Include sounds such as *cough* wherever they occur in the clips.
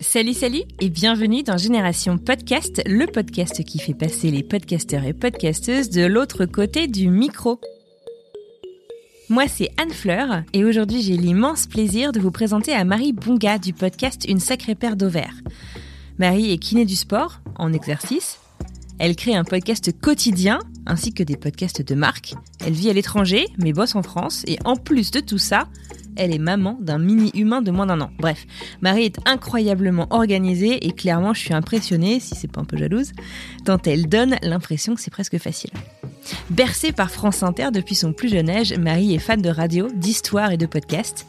Salut, salut et bienvenue dans Génération Podcast, le podcast qui fait passer les podcasteurs et podcasteuses de l'autre côté du micro. Moi, c'est Anne Fleur et aujourd'hui, j'ai l'immense plaisir de vous présenter à Marie Bunga du podcast Une sacrée paire d'ovaires. Marie est kiné du sport, en exercice. Elle crée un podcast quotidien ainsi que des podcasts de marque. Elle vit à l'étranger mais bosse en France et en plus de tout ça, elle est maman d'un mini-humain de moins d'un an. Bref, Marie est incroyablement organisée et clairement je suis impressionnée, si c'est pas un peu jalouse, tant elle donne l'impression que c'est presque facile. Bercée par France Inter depuis son plus jeune âge, Marie est fan de radio, d'histoire et de podcasts.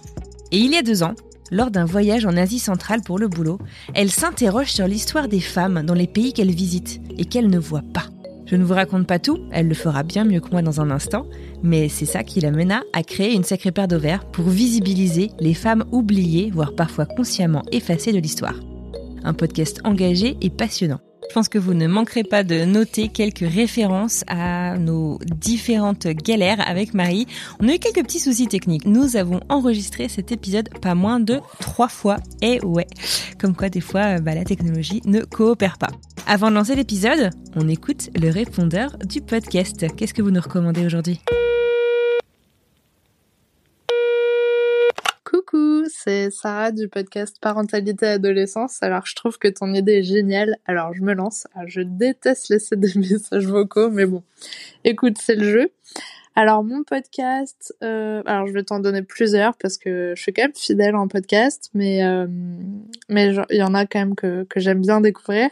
Et il y a deux ans, lors d'un voyage en Asie centrale pour le boulot, elle s'interroge sur l'histoire des femmes dans les pays qu'elle visite et qu'elle ne voit pas. Je ne vous raconte pas tout, elle le fera bien mieux que moi dans un instant, mais c'est ça qui l'amena à créer une sacrée paire d'ovaires pour visibiliser les femmes oubliées, voire parfois consciemment effacées de l'histoire. Un podcast engagé et passionnant. Je pense que vous ne manquerez pas de noter quelques références à nos différentes galères avec Marie. On a eu quelques petits soucis techniques. Nous avons enregistré cet épisode pas moins de trois fois. Et ouais, comme quoi des fois bah, la technologie ne coopère pas. Avant de lancer l'épisode, on écoute le répondeur du podcast. Qu'est-ce que vous nous recommandez aujourd'hui? C'est Sarah du podcast Parentalité Adolescence. Alors je trouve que ton idée est géniale, alors je me lance. Je déteste laisser des *laughs* messages vocaux, mais bon, écoute, c'est le jeu. Alors mon podcast, euh, alors je vais t'en donner plusieurs parce que je suis quand même fidèle en podcast, mais euh, il y en a quand même que, j'aime bien découvrir.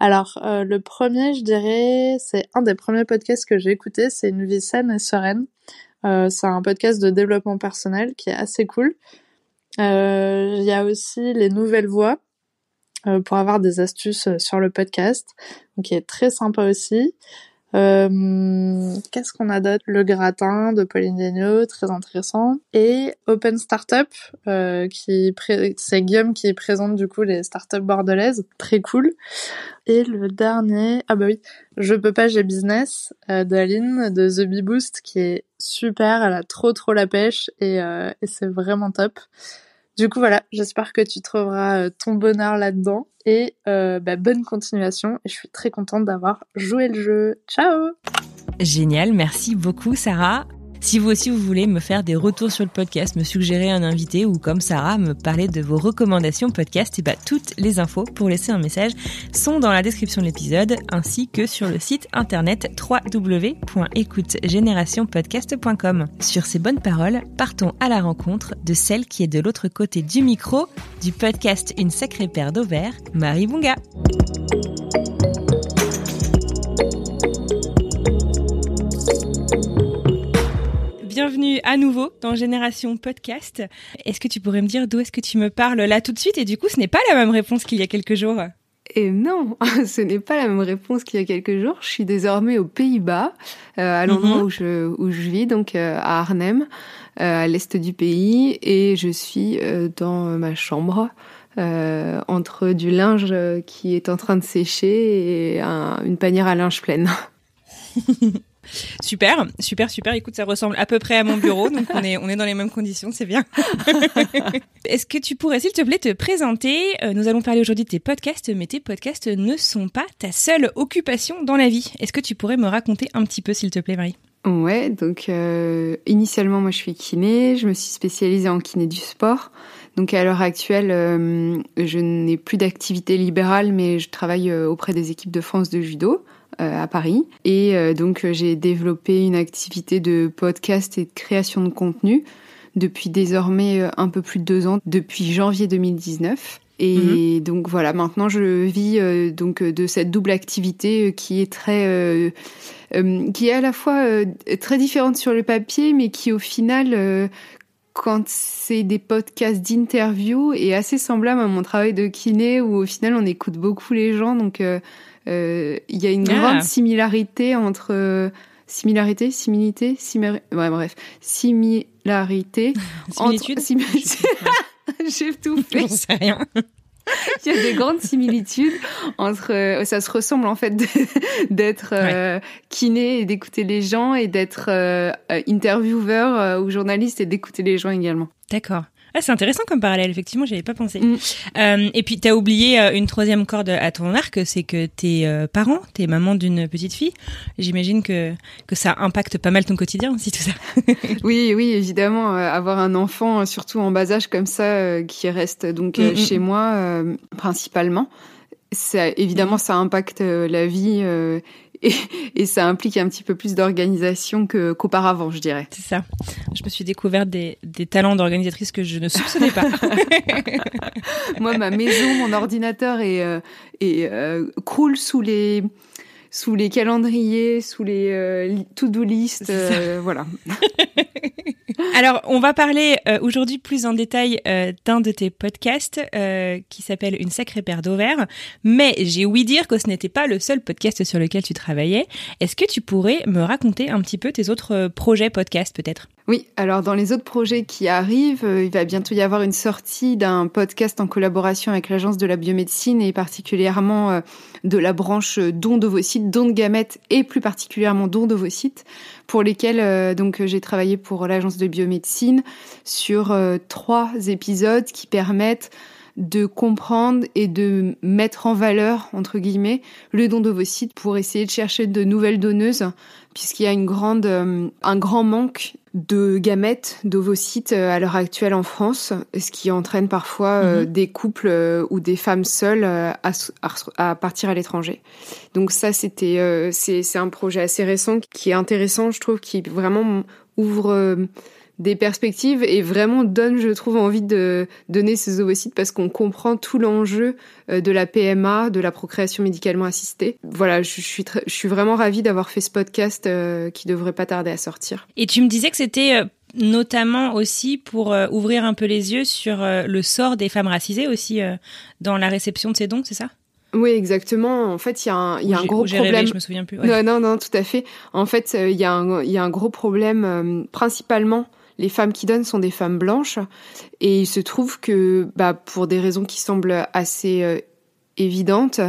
Alors euh, le premier, je dirais, c'est un des premiers podcasts que j'ai écouté, c'est Une vie saine et sereine. C'est un podcast de développement personnel qui est assez cool. Euh, il y a aussi les nouvelles voix euh, pour avoir des astuces sur le podcast, qui est très sympa aussi. Euh, Qu'est-ce qu'on a d'autre? Le gratin de Pauline Degnaud, très intéressant. Et Open Startup, euh, qui c'est Guillaume qui présente du coup les startups bordelaises, très cool. Et le dernier, ah bah oui, Je peux pas, j'ai business euh, d'Aline de The Bee Boost, qui est super, elle a trop trop la pêche et, euh, et c'est vraiment top. Du coup voilà, j'espère que tu trouveras euh, ton bonheur là-dedans et euh, bah, bonne continuation je suis très contente d'avoir joué le jeu. Ciao Génial, merci beaucoup Sarah. Si vous aussi vous voulez me faire des retours sur le podcast, me suggérer un invité ou comme Sarah me parler de vos recommandations podcast, et bah toutes les infos pour laisser un message sont dans la description de l'épisode ainsi que sur le site internet www.écoutegénérationpodcast.com. Sur ces bonnes paroles, partons à la rencontre de celle qui est de l'autre côté du micro du podcast Une sacrée paire d'ovaires, Marie Bunga. Bienvenue à nouveau dans Génération Podcast. Est-ce que tu pourrais me dire d'où est-ce que tu me parles là tout de suite? Et du coup, ce n'est pas la même réponse qu'il y a quelques jours. Et non, *laughs* ce n'est pas la même réponse qu'il y a quelques jours. Je suis désormais aux Pays-Bas, euh, à l'endroit où, je, où je vis, donc euh, à Arnhem, euh, à l'est du pays, et je suis dans ma chambre. entre du linge qui est en train de sécher et une panière à linge pleine. *laughs* Super, super, super. Écoute, ça ressemble à peu près à mon bureau, donc on est, on est dans les mêmes conditions, c'est bien. *laughs* Est-ce que tu pourrais, s'il te plaît, te présenter? Euh, Nous allons parler aujourd'hui de tes podcasts, mais tes podcasts ne sont pas ta seule occupation dans la vie. Est-ce que tu pourrais me raconter un petit peu, s'il te plaît, Marie? Ouais, donc euh, initialement, moi, je suis kiné. Je me suis spécialisée en kiné du sport. Donc à l'heure actuelle, euh, je n'ai plus d'activité libérale, mais je travaille auprès des équipes de France de judo. Euh, à Paris. Et euh, donc j'ai développé une activité de podcast et de création de contenu depuis désormais euh, un peu plus de deux ans, depuis janvier 2019. Et donc voilà, maintenant je vis donc de cette double activité qui est très qui est à la fois très différente sur le papier, mais qui au final quand c'est des podcasts d'interview est assez semblable à mon travail de kiné où au final on écoute beaucoup les gens donc euh, euh, il y a une ah. grande similarité entre similarité similité similité ouais bref similarité *laughs* similitude *laughs* j'ai tout fait j'en sais rien *laughs* il y a des grandes similitudes entre euh, ça se ressemble en fait d'être euh, kiné et d'écouter les gens et d'être euh, intervieweur ou journaliste et d'écouter les gens également. D'accord. Ah, c'est intéressant comme parallèle, effectivement, j'y avais pas pensé. Mm. Euh, et puis, tu as oublié euh, une troisième corde à ton arc, c'est que tes euh, parents, t'es maman d'une petite fille. J'imagine que, que ça impacte pas mal ton quotidien aussi, tout ça. *laughs* oui, oui, évidemment. Euh, avoir un enfant, surtout en bas âge comme ça, qui reste donc mm, mm, chez moi, principalement, ça, évidemment, ça impacte la vie et, ça implique un petit peu plus d'organisation qu'auparavant, je dirais. C'est ça. Je me suis découverte des, des talents d'organisatrice que je ne soupçonnais pas. *laughs* Moi, ma maison, mon ordinateur est, euh, euh, croule sous les sous les calendriers, sous les euh, to-do list, euh, voilà. *laughs* Alors, on va parler euh, aujourd'hui plus en détail d'un de tes podcasts qui s'appelle Une sacrée paire d'ovaires. Mais j'ai ouï dire que ce n'était pas le seul podcast sur lequel tu travaillais. Est-ce que tu pourrais me raconter un petit peu tes autres projets podcasts peut-être? Oui, alors dans les autres projets qui arrivent, il va bientôt y avoir une sortie d'un podcast en collaboration avec l'Agence de la biomédecine et particulièrement de la branche don d'ovocytes, don de gamètes et plus particulièrement don d'ovocytes, pour lesquels euh, donc j'ai travaillé pour l'agence de biomédecine sur euh, trois épisodes qui permettent de comprendre et de mettre en valeur, entre guillemets, le don d'ovocytes pour essayer de chercher de nouvelles donneuses, puisqu'il y a une grande, euh, un grand manque de gamètes, d'ovocytes euh, à l'heure actuelle en France, ce qui entraîne parfois euh, mhm. des couples ou des femmes seules à, à, partir à l'étranger. Donc ça, c'était c'est un projet assez récent qui est intéressant, je trouve, qui vraiment ouvre des perspectives et vraiment donne, je trouve, envie de donner ces ovocytes parce qu'on comprend tout l'enjeu euh, de la PMA, de la procréation médicalement assistée. Voilà, je suis, je suis vraiment ravie d'avoir fait ce podcast euh, qui devrait pas tarder à sortir. Et tu me disais que c'était euh, notamment aussi pour ouvrir un peu les yeux sur le sort des femmes racisées aussi dans la réception de ces dons, c'est ça? Oui, exactement. En fait, il y a un, y a un gros problème. je me souviens plus. Non, non, non, tout à fait. En fait, il y, y a un gros problème, principalement les femmes qui donnent sont des femmes blanches. Et il se trouve que, bah, pour des raisons qui semblent assez euh, évidentes,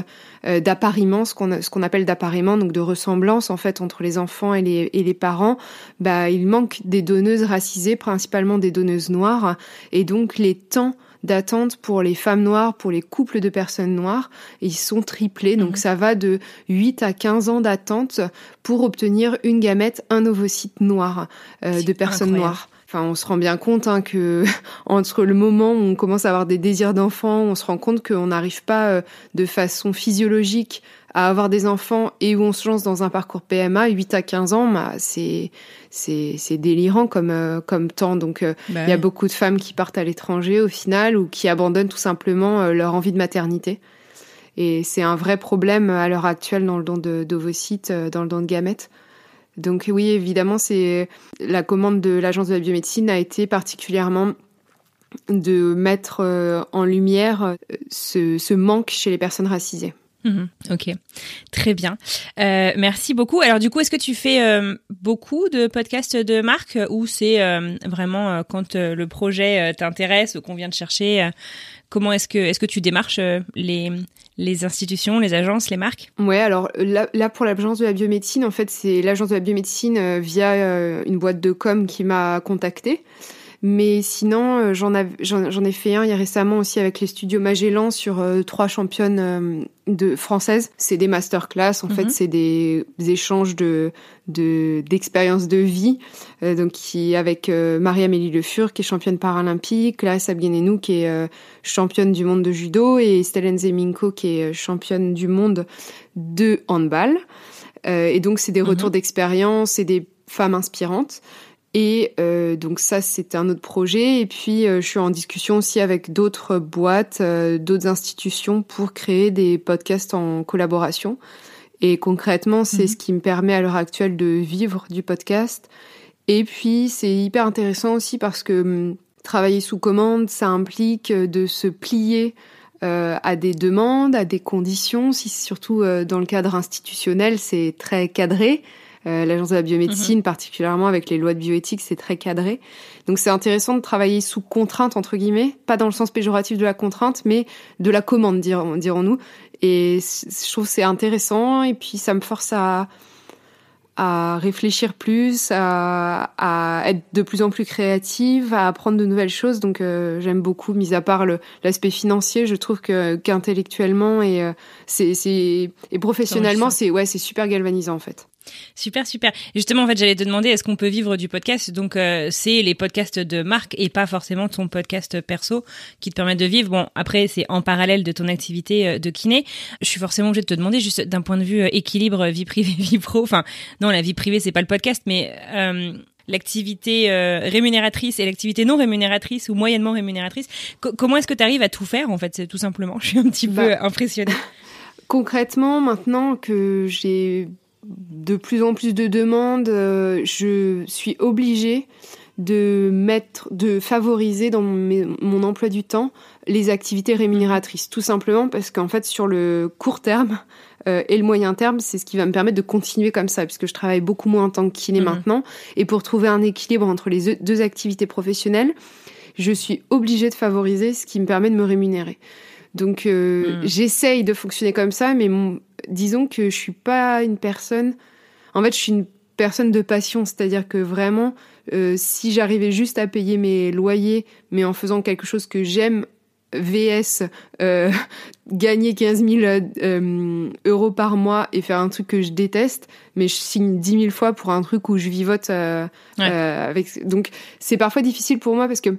euh, d'appariement, ce qu'on ce qu'on appelle d'appariement, donc de ressemblance en fait entre les enfants et les, et les parents, bah, il manque des donneuses racisées, principalement des donneuses noires. Et donc les temps d'attente pour les femmes noires, pour les couples de personnes noires. ils sont triplés, donc mhm. ça va de 8 à 15 ans d'attente pour obtenir une gamète, un ovocyte noir euh, de personnes noires. Enfin, on se rend bien compte hein, que *laughs* entre le moment où on commence à avoir des désirs d'enfants, on se rend compte qu'on n'arrive pas euh, de façon physiologique à avoir des enfants et où on se lance dans un parcours PMA, 8 à 15 ans, bah, c'est c'est délirant comme euh, comme temps. Donc euh, bah il y a beaucoup de femmes qui partent à l'étranger au final ou qui abandonnent tout simplement leur envie de maternité. Et c'est un vrai problème à l'heure actuelle dans le don d'ovocytes, dans le don de gamètes. Donc oui, évidemment, c'est la commande de l'agence de la biomédecine a été particulièrement de mettre euh, en lumière euh, ce, manque chez les personnes racisées. Mhm, ok, très bien. Euh, merci beaucoup. Alors du coup, est-ce que tu fais beaucoup de podcasts de marque ou c'est vraiment quand le projet t'intéresse ou qu'on vient de chercher Comment est-ce que est-ce que tu démarches les les institutions, les agences, les marques? Ouais, alors là, là pour l'agence de la biomédecine, en fait, c'est l'agence de la biomédecine euh, via euh, une boîte de com qui m'a contactée. Mais sinon, euh, j'en ai fait un il y a récemment aussi avec les studios Magellan sur euh, trois championnes euh, de françaises. C'est des masterclass, en fait, mhm. c'est des, échanges de d'expériences de, vie. donc, qui avec Marie-Amélie Le Fur, qui est championne paralympique, Clara Abguenenou, qui est championne du monde de judo, et Stellen Zeminko, qui est championne du monde de handball. et donc, c'est des mhm. retours d'expérience et des femmes inspirantes. Et euh, donc ça, c'était un autre projet. Et puis, euh, je suis en discussion aussi avec d'autres boîtes, euh, d'autres institutions pour créer des podcasts en collaboration. Et concrètement, c'est mhm. ce qui me permet à l'heure actuelle de vivre du podcast. Et puis, c'est hyper intéressant aussi parce que hum, travailler sous commande, ça implique de se plier à des demandes, à des conditions. Si surtout dans le cadre institutionnel, c'est très cadré. Euh, l'agence de la biomédecine, mhm. particulièrement avec les lois de bioéthique, c'est très cadré. Donc c'est intéressant de travailler sous contrainte entre guillemets, pas dans le sens péjoratif de la contrainte, mais de la commande, dirons-nous. Et je trouve c'est intéressant et puis ça me force à à réfléchir plus, à, à, être de plus en plus créative, à apprendre de nouvelles choses. Donc euh, j'aime beaucoup, mis à part l'aspect financier, je trouve que qu'intellectuellement et euh, c'est et professionnellement c'est ouais c'est super galvanisant en fait. Super, super. Justement, en fait, j'allais te demander, est-ce qu'on peut vivre du podcast? Donc, euh, c'est les podcasts de marque et pas forcément ton podcast perso qui te permettent de vivre. Bon, après, c'est en parallèle de ton activité euh, de kiné. Je suis forcément obligée de te demander, juste d'un point de vue euh, équilibre, vie privée, *laughs* vie pro. Enfin, non, la vie privée, c'est pas le podcast, mais l'activité rémunératrice et l'activité non rémunératrice ou moyennement rémunératrice. comment est-ce que tu arrives à tout faire en fait? C'est tout simplement. *laughs* Je suis un petit peu bah, impressionnée. Concrètement, maintenant que j'ai de plus en plus de demandes, euh, je suis obligée de mettre, de favoriser dans mon, emploi du temps les activités rémunératrices, tout simplement parce qu'en fait sur le court terme euh, et le moyen terme, c'est ce qui va me permettre de continuer comme ça, puisque je travaille beaucoup moins en tant que kiné mhm. maintenant, et pour trouver un équilibre entre les deux activités professionnelles, je suis obligée de favoriser ce qui me permet de me rémunérer. Donc euh, mhm. j'essaye de fonctionner comme ça, mais mon, disons que je suis pas une personne. En fait, je suis une personne de passion, c'est-à-dire que vraiment, euh, si j'arrivais juste à payer mes loyers, mais en faisant quelque chose que j'aime, VS, euh, *laughs* gagner 15 000 euh, euros par mois et faire un truc que je déteste, mais je signe 10 000 fois pour un truc où je vivote avec. Donc, c'est parfois difficile pour moi parce que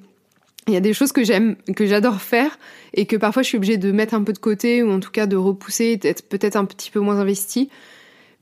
il y a des choses que j'aime, que j'adore faire et que parfois je suis obligée de mettre un peu de côté ou en tout cas de repousser, d'être peut-être un petit peu moins investie,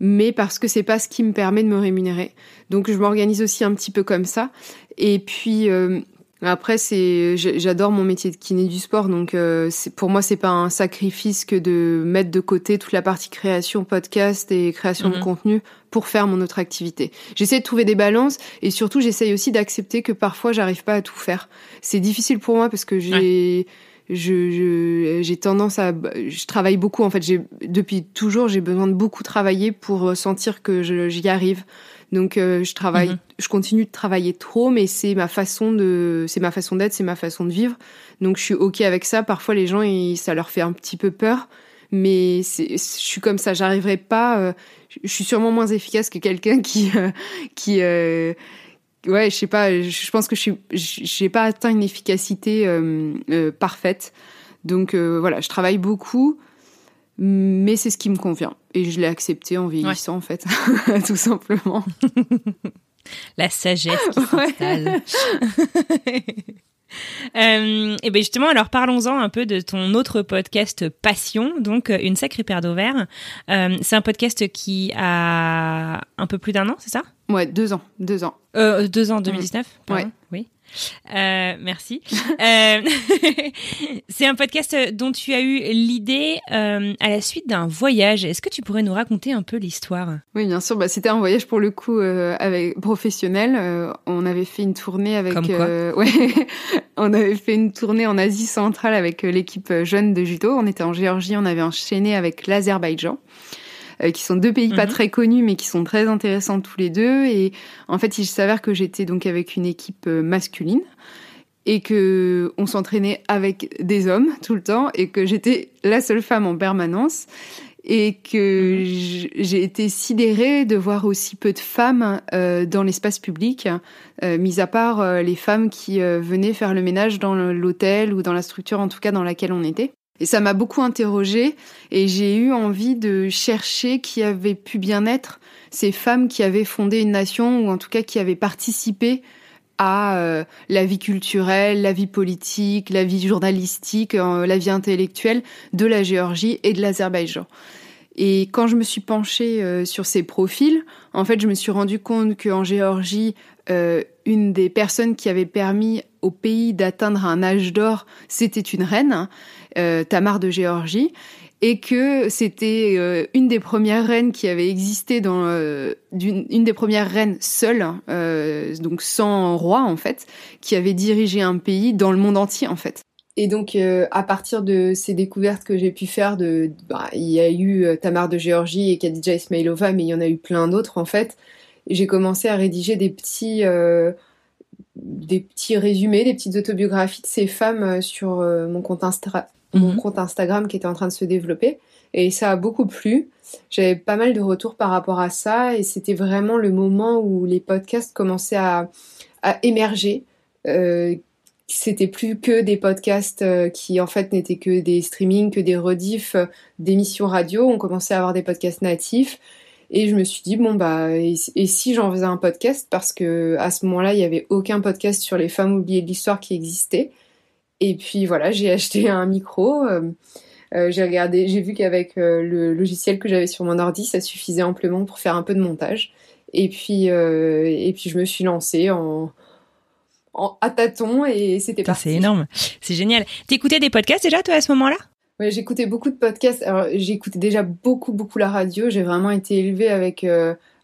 mais parce que c'est pas ce qui me permet de me rémunérer. Donc je m'organise aussi un petit peu comme ça. Et puis euh, après, c'est, j'adore mon métier de kiné du sport, donc euh, pour moi, c'est pas un sacrifice que de mettre de côté toute la partie création, podcast et création de mhm. contenu pour faire mon autre activité. J'essaie de trouver des balances et surtout, j'essaye aussi d'accepter que parfois, j'arrive pas à tout faire. C'est difficile pour moi parce que j'ai je j'ai tendance à je travaille beaucoup en fait j'ai depuis toujours j'ai besoin de beaucoup travailler pour sentir que j'y arrive donc euh, je travaille, mhm. je continue de travailler trop, mais c'est ma façon de, c'est ma façon d'être, c'est ma façon de vivre. Donc je suis ok avec ça. Parfois les gens, ça leur fait un petit peu peur, mais je suis comme ça. J'arriverai pas. Euh, je suis sûrement moins efficace que quelqu'un qui, euh, qui, ouais, je sais pas. Je pense que je suis, j'ai pas atteint une efficacité parfaite. Donc voilà, je travaille beaucoup mais c'est ce qui me convient. Et je l'ai accepté en vieillissant, en fait, *laughs* tout simplement. *laughs* La sagesse qui s'installe. *laughs* Euh, et bien justement, alors parlons-en un peu de ton autre podcast Passion, donc euh, une sacrée paire d'ovaires. Euh, c'est un podcast qui a un peu plus d'un an, c'est ça? Ouais, deux ans, deux ans. Euh, deux ans, 2019. Ouais. Oui. Euh, merci. euh, *laughs* c'est un podcast dont tu as eu l'idée euh, à la suite d'un voyage. Est-ce que tu pourrais nous raconter un peu l'histoire? Oui, bien sûr. Bah, c'était un voyage pour le coup avec professionnel. On avait fait une tournée avec. Comme quoi? *laughs* ouais, on avait fait une tournée en Asie centrale avec l'équipe jeune de judo. On était en Géorgie. On avait enchaîné avec l'Azerbaïdjan. Euh, qui sont deux pays pas mhm. très connus, mais qui sont très intéressants tous les deux. Et en fait, il s'avère que j'étais donc avec une équipe euh, masculine et que on s'entraînait avec des hommes *laughs* tout le temps et que j'étais la seule femme en permanence et que mhm. j'ai été sidérée de voir aussi peu de femmes euh, dans l'espace public, euh, mis à part euh, les femmes qui venaient faire le ménage dans l'hôtel ou dans la structure en tout cas dans laquelle on était. Et ça m'a beaucoup interrogée et j'ai eu envie de chercher qui avait pu bien être ces femmes qui avaient fondé une nation ou en tout cas qui avaient participé à euh, la vie culturelle, la vie politique, la vie journalistique, euh, la vie intellectuelle de la Géorgie et de l'Azerbaïdjan. Et quand je me suis penchée euh, sur ces profils, en fait, je me suis rendu compte qu'en Géorgie, une des personnes qui avait permis au pays d'atteindre un âge d'or, c'était une reine, Tamar de Géorgie, et que c'était euh, une des premières reines qui avait existé dans euh, une, des premières reines seules, donc sans roi en fait, qui avait dirigé un pays dans le monde entier en fait. Et donc, à partir de ces découvertes que j'ai pu faire, de, bah, il y a eu Tamar de Géorgie et Khadija Ismailova, mais il y en a eu plein d'autres en fait. J'ai commencé à rédiger des petits, des petits résumés, des petites autobiographies de ces femmes euh, sur euh, mon compte, mon mhm. compte Instagram qui était en train de se développer. Et ça a beaucoup plu. J'avais pas mal de retours par rapport à ça et c'était vraiment le moment où les podcasts commençaient à, à émerger. Euh, c'était plus que des podcasts euh, qui en fait n'étaient que des streamings, que des rediffs d'émissions radio. On commençait à avoir des podcasts natifs. Et je me suis dit, bon, bah, et, si j'en faisais un podcast? Parce que à ce moment-là, il n'y avait aucun podcast sur les femmes oubliées de l'histoire qui existait. Et puis voilà, j'ai acheté *laughs* un micro. Euh, euh, j'ai regardé, j'ai vu qu'avec euh, le logiciel que j'avais sur mon ordi, ça suffisait amplement pour faire un peu de montage. Et puis, et puis je me suis lancée en, en à tâtons et c'était parti. C'est énorme, c'est génial. T'écoutais des podcasts déjà toi à ce moment-là? Ouais, j'écoutais beaucoup de podcasts. Alors, j'écoutais déjà beaucoup, beaucoup la radio. J'ai vraiment été élevée avec,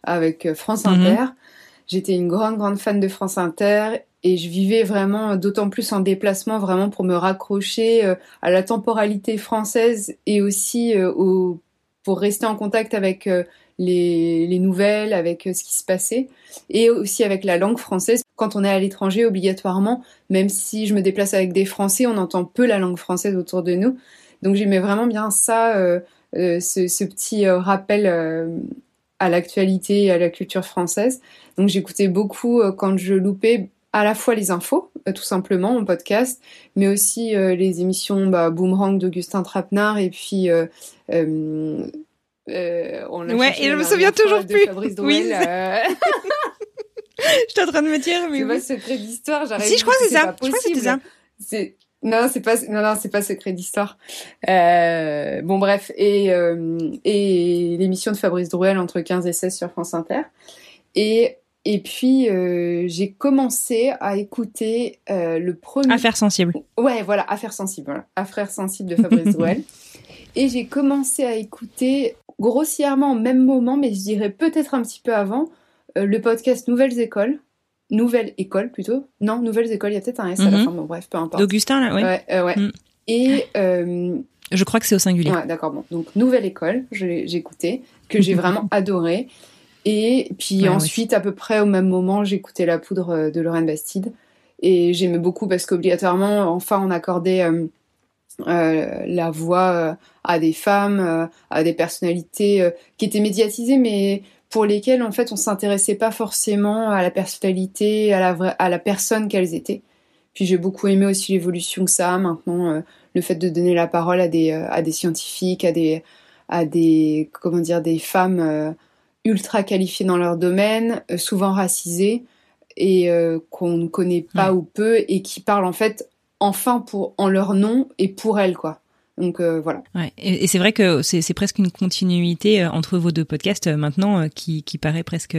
avec France mhm. Inter. J'étais une grande, grande fan de France Inter et je vivais vraiment, d'autant plus en déplacement, vraiment pour me raccrocher euh, à la temporalité française et aussi au, pour rester en contact avec les, les, nouvelles, avec ce qui se passait, et aussi avec la langue française. Quand on est à l'étranger, obligatoirement, même si je me déplace avec des Français, on entend peu la langue française autour de nous. Donc j'aimais vraiment bien ça, euh, euh, ce, petit euh, rappel à l'actualité et à la culture française. Donc j'écoutais beaucoup quand je loupais à la fois les infos, tout simplement, en podcast, mais aussi les émissions bah, Boomerang d'Augustin Trapenard et puis... Euh, on ouais, et je me souviens toujours plus. Fabrice oui. *laughs* je suis en train de me dire, mais. C'est pas secret d'histoire, j'arrive. Si, je crois que c'est ça. Je crois que c'était ça. C'est non, c'est pas non non, c'est pas secret d'histoire. Euh, bon bref et euh, et l'émission de Fabrice Drouel entre 15 et 16 sur France Inter. Et et puis euh, j'ai commencé à écouter euh, le premier Affaire sensible. Ouais, voilà, Affaire sensible, voilà. Affaire sensible de Fabrice Drouel. *laughs* Et j'ai commencé à écouter grossièrement au même moment mais je dirais peut-être un petit peu avant le podcast Nouvelles écoles Nouvelle École plutôt. Non, Nouvelles Écoles, il y a peut-être un S à la mhm. fin, bon bref, peu importe. D'Augustin, là, ouais. Ouais, euh, ouais. Mm. Et... Euh, je crois que c'est au singulier. Ouais, d'accord, bon. Donc, Nouvelle École, j'ai écouté, que j'ai vraiment *laughs* adoré. Et puis ensuite, à peu près au même moment, j'écoutais La Poudre euh, de Lorraine Bastide. Et j'aimais beaucoup parce qu'obligatoirement, enfin, on accordait euh, la voix à des femmes, à des personnalités qui étaient médiatisées, mais pour lesquelles en fait on s'intéressait pas forcément à la personnalité, à la, à la personne qu'elles étaient. Puis j'ai beaucoup aimé aussi l'évolution que ça a maintenant, euh, le fait de donner la parole à des, euh, à des scientifiques, à des, à des, comment dire, des femmes euh, ultra qualifiées dans leur domaine, souvent racisées et qu'on ne connaît pas ou peu et qui parlent en fait enfin pour en leur nom et pour elles quoi. Donc euh, voilà. Ouais. Et, c'est vrai que c'est presque une continuité euh, entre vos deux podcasts euh, maintenant qui, qui paraît presque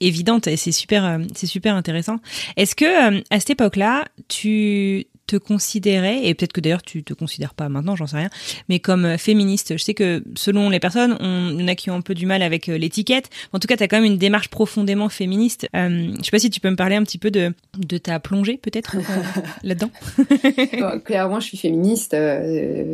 évidente et c'est super c'est super intéressant. Est-ce que à cette époque-là, tu te considérais, et peut-être que d'ailleurs tu te considères pas maintenant, j'en sais rien, mais comme euh, féministe. Je sais que selon les personnes, on, il y en a qui ont un peu du mal avec euh, l'étiquette. En tout cas, tu as quand même une démarche profondément féministe. Euh, je sais pas si tu peux me parler un petit peu de, de ta plongée peut-être *laughs* là-dedans. clairement, je suis féministe,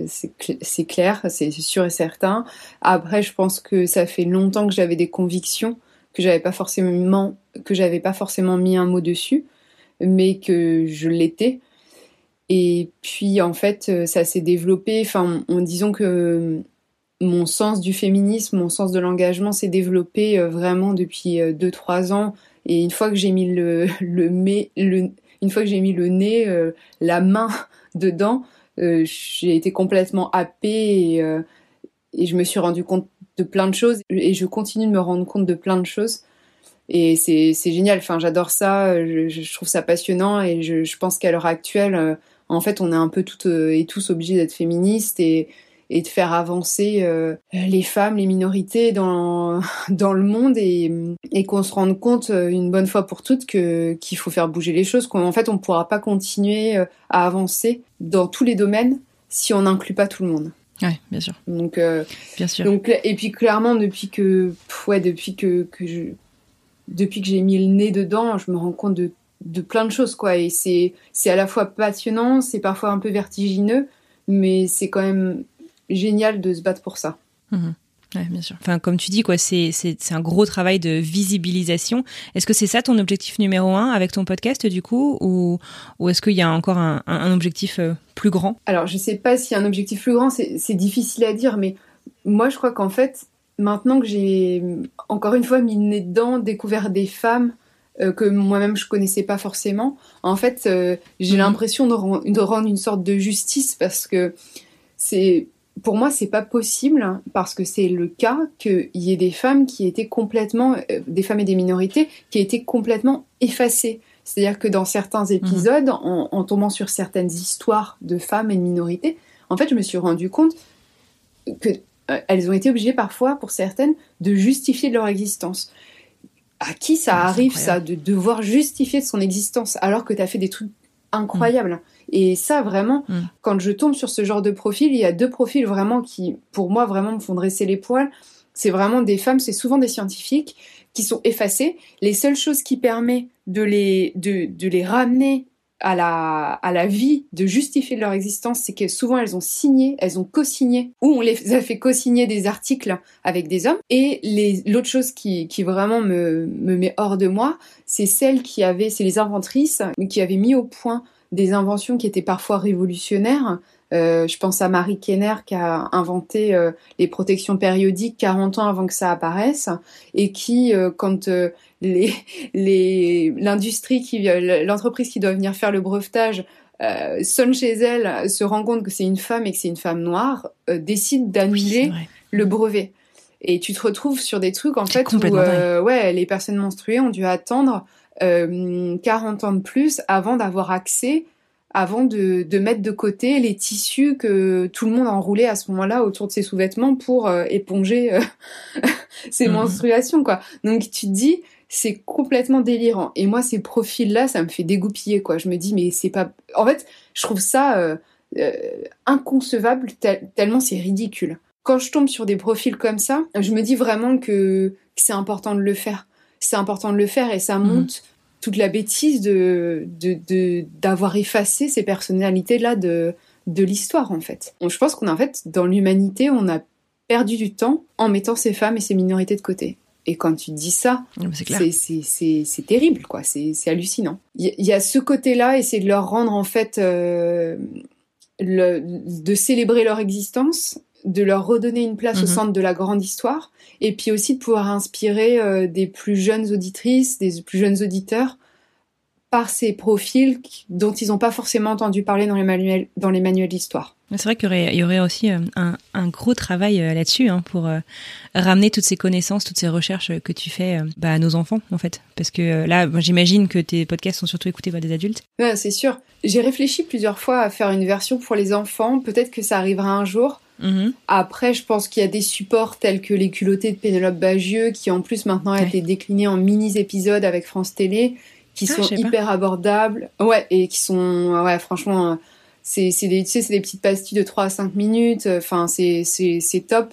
c'est clair, c'est sûr et certain. Après, je pense que ça fait longtemps que j'avais des convictions que j'avais pas forcément que j'avais pas forcément mis un mot dessus mais que je l'étais et puis en fait, euh, ça s'est développé, enfin, en, disant que mon sens du féminisme, mon sens de l'engagement s'est développé euh, vraiment depuis 2-3 euh, ans. Et une fois que j'ai mis le, *laughs* le, le, une fois que j'ai mis le nez, la main *laughs* dedans, j'ai été complètement happée et, je me suis rendu compte de plein de choses et je continue de me rendre compte de plein de choses. Et c'est génial, enfin j'adore ça, je, trouve ça passionnant et je pense qu'à l'heure actuelle, en fait, on est un peu toutes euh, et tous obligés d'être féministes et, et de faire avancer euh, les femmes, les minorités dans *laughs* dans le monde et, et qu'on se rende compte euh, une bonne fois pour toutes que qu'il faut faire bouger les choses. Qu'en fait, on pourra pas continuer à avancer dans tous les domaines si on n'inclut pas tout le monde. Ouais, bien sûr. Donc, euh, bien sûr. Donc, et puis clairement, depuis que, ouais, depuis que, que je, depuis que j'ai mis le nez dedans, je me rends compte de, de plein de choses, quoi. Et c'est, c'est à la fois passionnant, c'est parfois un peu vertigineux, mais c'est quand même génial de se battre pour ça. Mmh. Ouais, bien sûr. Enfin, comme tu dis, quoi, c'est, c'est, c'est un gros travail de visibilisation. Est-ce que c'est ça ton objectif numéro un avec ton podcast, du coup, ou, ou est-ce qu'il y a encore un, un, un objectif euh, plus grand? Alors, je sais pas s'il y a un objectif plus grand, c'est, c'est difficile à dire, mais moi, je crois qu'en fait, maintenant que j'ai encore une fois mis le nez dedans, découvert des femmes euh, que moi-même je connaissais pas forcément, en fait, euh, j'ai mmh. l'impression de, rend, de rendre une sorte de justice parce que c'est pour moi, c'est pas possible parce que c'est le cas qu'il y ait des femmes qui étaient complètement, euh, des femmes et des minorités qui étaient complètement effacées. C'est-à-dire que dans certains Mhm. épisodes, en, en tombant sur certaines histoires de femmes et de minorités, en fait, je me suis rendu compte que elles ont été obligées parfois, pour certaines, de justifier de leur existence. À qui ça Ah, arrive, ça, de devoir justifier de son existence alors que tu as fait des trucs incroyables Et ça, vraiment, Mm. quand je tombe sur ce genre de profil, il y a deux profils vraiment qui, pour moi, vraiment me font dresser les poils. C'est vraiment des femmes, c'est souvent des scientifiques qui sont effacés. Les seules choses qui permettent de les, de, de les ramener à la, à la vie, de justifier leur existence, c'est que souvent elles ont signé, elles ont co-signé, ou on les a fait co-signer des articles avec des hommes. Et l'autre chose qui, qui vraiment me, me met hors de moi, c'est celles qui avaient, c'est les inventrices, qui avaient mis au point des inventions qui étaient parfois révolutionnaires. Euh, je pense à Marie Kenner qui a inventé euh, les protections périodiques 40 ans avant que ça apparaisse et qui, euh, quand euh, les, les, l'industrie qui, l'entreprise qui doit venir faire le brevetage euh, sonne chez elle, se rend compte que c'est une femme et que c'est une femme noire, euh, décide d'annuler le brevet. Et tu te retrouves sur des trucs en fait où euh, ouais, les personnes menstruées ont dû attendre euh, 40 ans de plus avant d'avoir accès, avant de, de mettre de côté les tissus que tout le monde enroulait à ce moment-là autour de ses sous-vêtements pour éponger *laughs* ses Mhm. menstruations quoi. Donc tu te dis c'est complètement délirant. Et moi ces profils-là, ça me fait dégoupiller quoi. Je me dis mais c'est pas en fait, je trouve ça euh, euh, inconcevable tel- tellement c'est ridicule. Quand je tombe sur des profils comme ça, je me dis vraiment que, que c'est important de le faire. C'est important de le faire et ça Mhm. monte toute la bêtise de de- de- d'avoir effacé ces personnalités-là de, de l'histoire en fait. Donc, je pense qu'on a en fait dans l'humanité, on a perdu du temps en mettant ces femmes et ces minorités de côté. Et quand tu dis ça, mais C'est terrible, quoi. C'est hallucinant. Il y, a ce côté-là, et c'est de leur rendre, en fait, euh, le, de célébrer leur existence, de leur redonner une place au Mhm. centre de la grande histoire, et puis aussi de pouvoir inspirer euh, des plus jeunes auditrices, des plus jeunes auditeurs, par ces profils dont ils n'ont pas forcément entendu parler dans les manuels, dans les manuels d'histoire. C'est vrai qu'il y aurait, il y aurait aussi euh, un, un gros travail euh, là-dessus hein, pour euh, ramener toutes ces connaissances, toutes ces recherches que tu fais bah, à nos enfants en fait. Parce que là, j'imagine que tes podcasts sont surtout écoutés par des adultes. Ouais, c'est sûr. J'ai réfléchi plusieurs fois à faire une version pour les enfants. Peut-être que ça arrivera un jour. Mhm. Après, je pense qu'il y a des supports tels que les culottés de Pénélope Bagieux, qui en plus maintenant a Ouais. été décliné en mini-épisodes avec France Télé, qui Ah, sont pas. hyper abordables. Ouais, et qui sont, ouais, franchement, euh, c'est des, tu sais, c'est des petites pastilles de 3 à 5 minutes. Enfin, c'est top.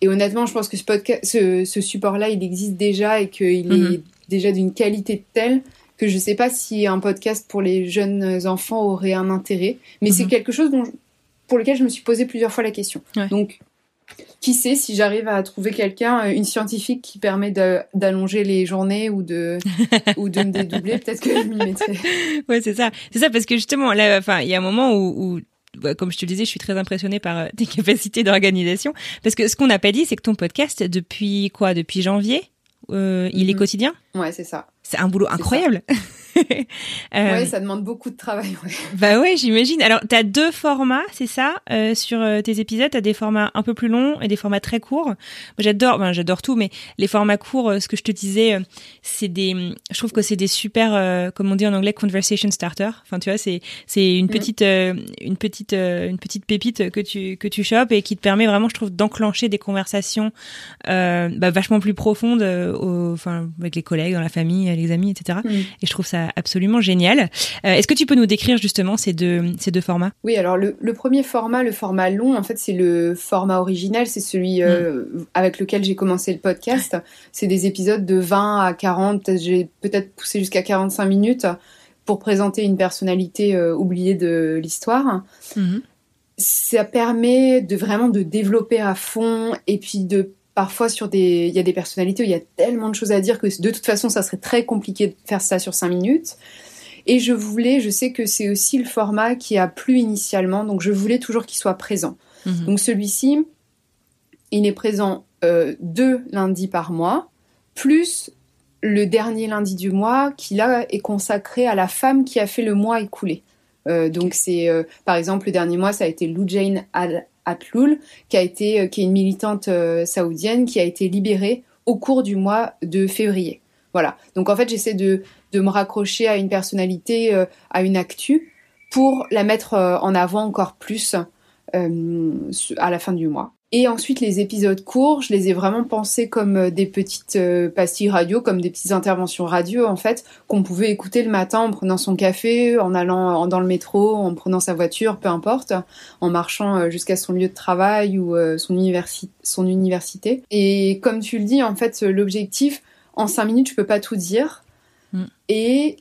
Et honnêtement, je pense que ce, ce, ce support-là, il existe déjà et qu'il Mhm. est déjà d'une qualité telle que je sais pas si un podcast pour les jeunes enfants aurait un intérêt. Mais c'est Mhm. quelque chose dont, je- pour lequel je me suis posé plusieurs fois la question. Ouais. Donc, qui sait si j'arrive à trouver quelqu'un, euh, une scientifique qui permet d'allonger les journées ou de, *laughs* ou de me dédoubler, peut-être que je m'y mettrai. *laughs* Ouais, c'est ça. C'est ça parce que justement, là, enfin, il y a un moment où, où bah, comme je te le disais, je suis très impressionnée par euh, tes capacités d'organisation. Parce que ce qu'on n'a pas dit, c'est que ton podcast, depuis quoi? Depuis janvier, euh, il est Mhm. quotidien? Ouais, c'est ça. C'est un boulot incroyable. *laughs* euh, ouais, ça demande beaucoup de travail. Ouais. *laughs* Bah ouais, j'imagine. Alors, tu as deux formats, c'est ça euh, Sur euh, tes épisodes, tu as des formats un peu plus longs et des formats très courts. Moi, j'adore, ben, j'adore tout, mais les formats courts, euh, ce que je te disais, euh, c'est des, je trouve que c'est des super, comme on dit en anglais, conversation starter. Enfin, tu vois, c'est c'est une mm. petite, une petite, une petite pépite que tu que tu chopes et qui te permet vraiment, je trouve, d'enclencher des conversations bah, vachement plus profondes, enfin, avec les collègues, dans la famille, les amis, etc. Mm. Et je trouve ça absolument génial. Euh, est-ce que tu peux nous décrire justement ces deux, ces deux formats? Oui, alors le, premier format, le format long, en fait, c'est le format original, c'est celui euh, mm. avec lequel j'ai commencé le podcast. C'est des épisodes de 20 à 40, j'ai peut-être poussé jusqu'à 45 minutes pour présenter une personnalité euh, oubliée de l'histoire. Mm-hmm. Ça permet de vraiment de développer à fond et puis de parfois sur des il y a des personnalités où il y a tellement de choses à dire que de toute façon ça serait très compliqué de faire ça sur cinq minutes. Et je voulais je sais que c'est aussi le format qui a plu initialement donc je voulais toujours qu'il soit présent. Mhm. donc celui-ci il est présent euh, deux lundis par mois plus le dernier lundi du mois qui là est consacré à la femme qui a fait le mois écoulé. Euh, donc c'est euh, par exemple le dernier mois ça a été Lou Jane Al Atloul, qui a été, euh, qui est une militante euh, saoudienne, qui a été libérée au cours du mois de février. Voilà. Donc en fait, j'essaie de, de me raccrocher à une personnalité, euh, à une actu, pour la mettre en avant encore plus à la fin du mois. Et ensuite, les épisodes courts, je les ai vraiment pensés comme euh, des petites euh, pastilles radio, comme des petites interventions radio, en fait, qu'on pouvait écouter le matin en prenant son café, en allant dans le métro, en prenant sa voiture, peu importe, en marchant euh, jusqu'à son lieu de travail ou son, son université. Et comme tu le dis, en fait, l'objectif, en cinq minutes, je peux pas tout dire. Mm. Et,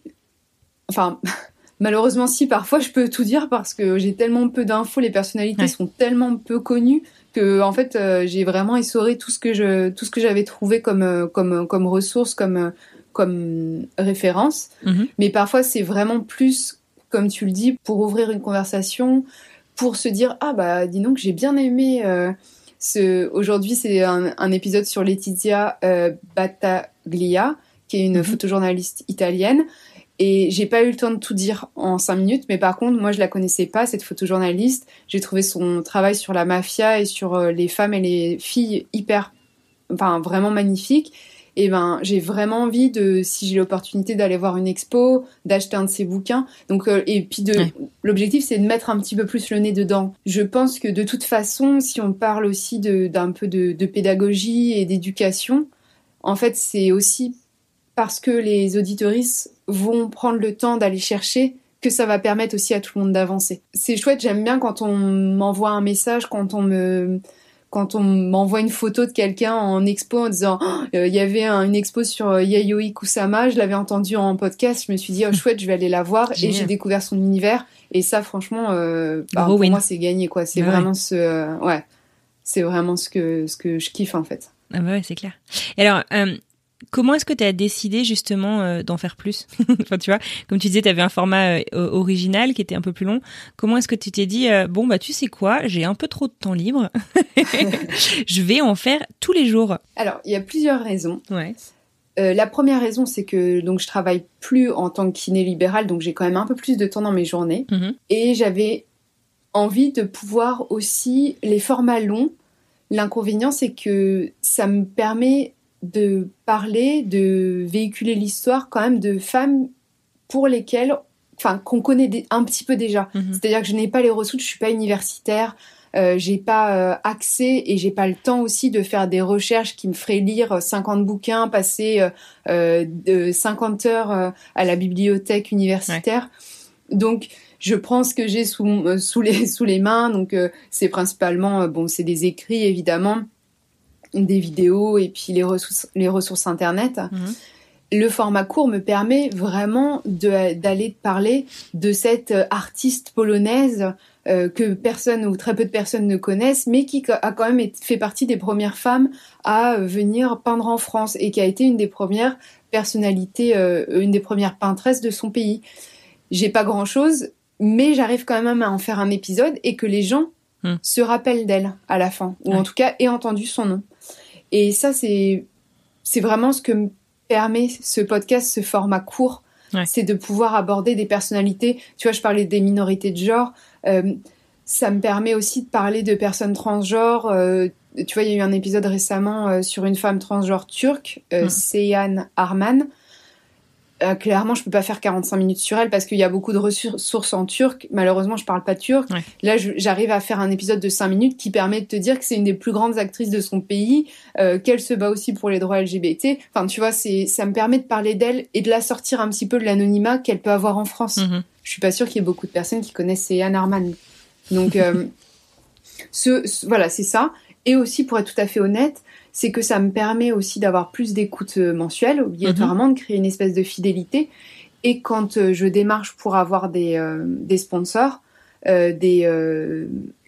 enfin, *laughs* malheureusement, si, parfois, je peux tout dire parce que j'ai tellement peu d'infos, les personnalités sont tellement peu connues que en fait euh, j'ai vraiment essoré tout ce que je tout ce que j'avais trouvé comme euh, comme comme ressource comme euh, comme référence mhm. mais parfois c'est vraiment plus comme tu le dis pour ouvrir une conversation pour se dire ah bah dis donc j'ai bien aimé ce aujourd'hui c'est un, un, épisode sur Laetitia Battaglia qui est une mhm. photojournaliste italienne et j'ai pas eu le temps de tout dire en cinq minutes, mais par contre, moi, je la connaissais pas, cette photojournaliste. J'ai trouvé son travail sur la mafia et sur euh, les femmes et les filles hyper, enfin, vraiment magnifique. Et ben, j'ai vraiment envie de, si j'ai l'opportunité d'aller voir une expo, d'acheter un de ses bouquins. Donc, euh, et puis de, l'objectif, c'est de mettre un petit peu plus le nez dedans. Je pense que de toute façon, si on parle aussi d'un peu de, de pédagogie et d'éducation, en fait, c'est aussi parce que les auditoristes vont prendre le temps d'aller chercher que ça va permettre aussi à tout le monde d'avancer. C'est chouette, j'aime bien quand on m'envoie un message, quand on me quand on m'envoie une photo de quelqu'un en expo en disant oh, euh, il y avait une expo sur euh, Yayoi Kusama, je l'avais entendu en podcast, je me suis dit oh chouette, je vais aller la voir. Et j'ai découvert son univers. Et ça franchement euh, bah, pour moi c'est gagné quoi, c'est vraiment ce euh, ouais, c'est vraiment ce que ce que je kiffe en fait. Ah bah ouais, c'est clair. Et alors Comment est-ce que tu as décidé justement euh, d'en faire plus *laughs* Enfin, tu vois, comme tu disais, tu avais un format euh, original qui était un peu plus long. Comment est-ce que tu t'es dit euh, bon bah tu sais quoi, j'ai un peu trop de temps libre, *laughs* je vais en faire tous les jours. Alors, il y a plusieurs raisons. Ouais. la première raison, c'est que donc je travaille plus en tant que kiné libéral, donc j'ai quand même un peu plus de temps dans mes journées, mm-hmm. et j'avais envie de pouvoir aussi les formats longs. L'inconvénient, c'est que ça me permet de parler, de véhiculer l'histoire quand même de femmes pour lesquelles, enfin, qu'on connaît un petit peu déjà. Mhm. C'est-à-dire que je n'ai pas les ressources, je suis pas universitaire, euh, j'ai pas euh, accès et j'ai pas le temps aussi de faire des recherches qui me feraient lire 50 bouquins, passer euh, de 50 heures à la bibliothèque universitaire. Donc, je prends ce que j'ai sous, sous, les, sous les mains. Donc, c'est principalement, bon, c'est des écrits évidemment, des vidéos et puis les ressources, les ressources internet. Mhm. Le format court me permet vraiment d'aller parler de cette euh, artiste polonaise euh, que personne ou très peu de personnes ne connaissent, mais qui a quand même fait partie des premières femmes à venir peindre en France et qui a été une des premières personnalités, euh, une des premières peintresses de son pays. J'ai pas grand chose, mais j'arrive quand même à en faire un épisode et que les gens hmm. se rappellent d'elle à la fin, ou en tout cas aient entendu son nom. Et ça, c'est, c'est vraiment ce que permet ce podcast, ce format court, c'est de pouvoir aborder des personnalités. Tu vois, je parlais des minorités de genre. Euh, ça me permet aussi de parler de personnes transgenres. Euh, tu vois, il y a eu un épisode récemment euh, sur une femme transgenre turque, Seyhan Arman. Euh, clairement, je peux pas faire 45 minutes sur elle parce qu'il y a beaucoup de ressources en turc. Malheureusement, je parle pas turc. Là, j'arrive à faire un épisode de 5 minutes qui permet de te dire que c'est une des plus grandes actrices de son pays, euh, qu'elle se bat aussi pour les droits LGBT. Enfin, tu vois, c'est, ça me permet de parler d'elle et de la sortir un petit peu de l'anonymat qu'elle peut avoir en France. Mhm. Je suis pas sûre qu'il y ait beaucoup de personnes qui connaissent Anne Arman. Donc, euh, *laughs* ce, voilà, c'est ça. Et aussi, pour être tout à fait honnête, c'est que ça me permet aussi d'avoir plus d'écoute euh, mensuelle, obligatoirement, de créer une espèce de fidélité. Et quand euh, je démarche pour avoir des, euh, des sponsors des,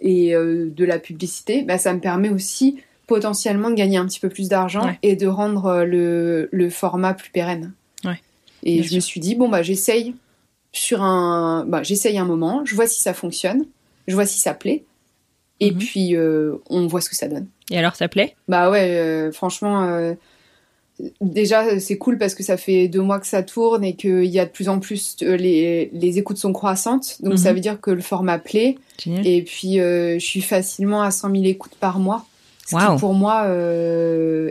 et de la publicité, bah, ça me permet aussi potentiellement de gagner un petit peu plus d'argent et de rendre le, le, format plus pérenne. Ouais, et je me suis dit, bon, bah, j'essaye sur un, bah, j'essaye un moment, je vois si ça fonctionne, je vois si ça plaît. Et mhm. puis, on voit ce que ça donne. Et alors, ça plaît? Bah ouais, euh, franchement, euh, déjà, c'est cool parce que ça fait deux mois que ça tourne et qu'il y a de plus en plus, euh, les, les écoutes sont croissantes. Donc, ça mhm. veut dire que le format plaît. Et puis, je suis facilement à 100 000 écoutes par mois. Ce qui, pour moi,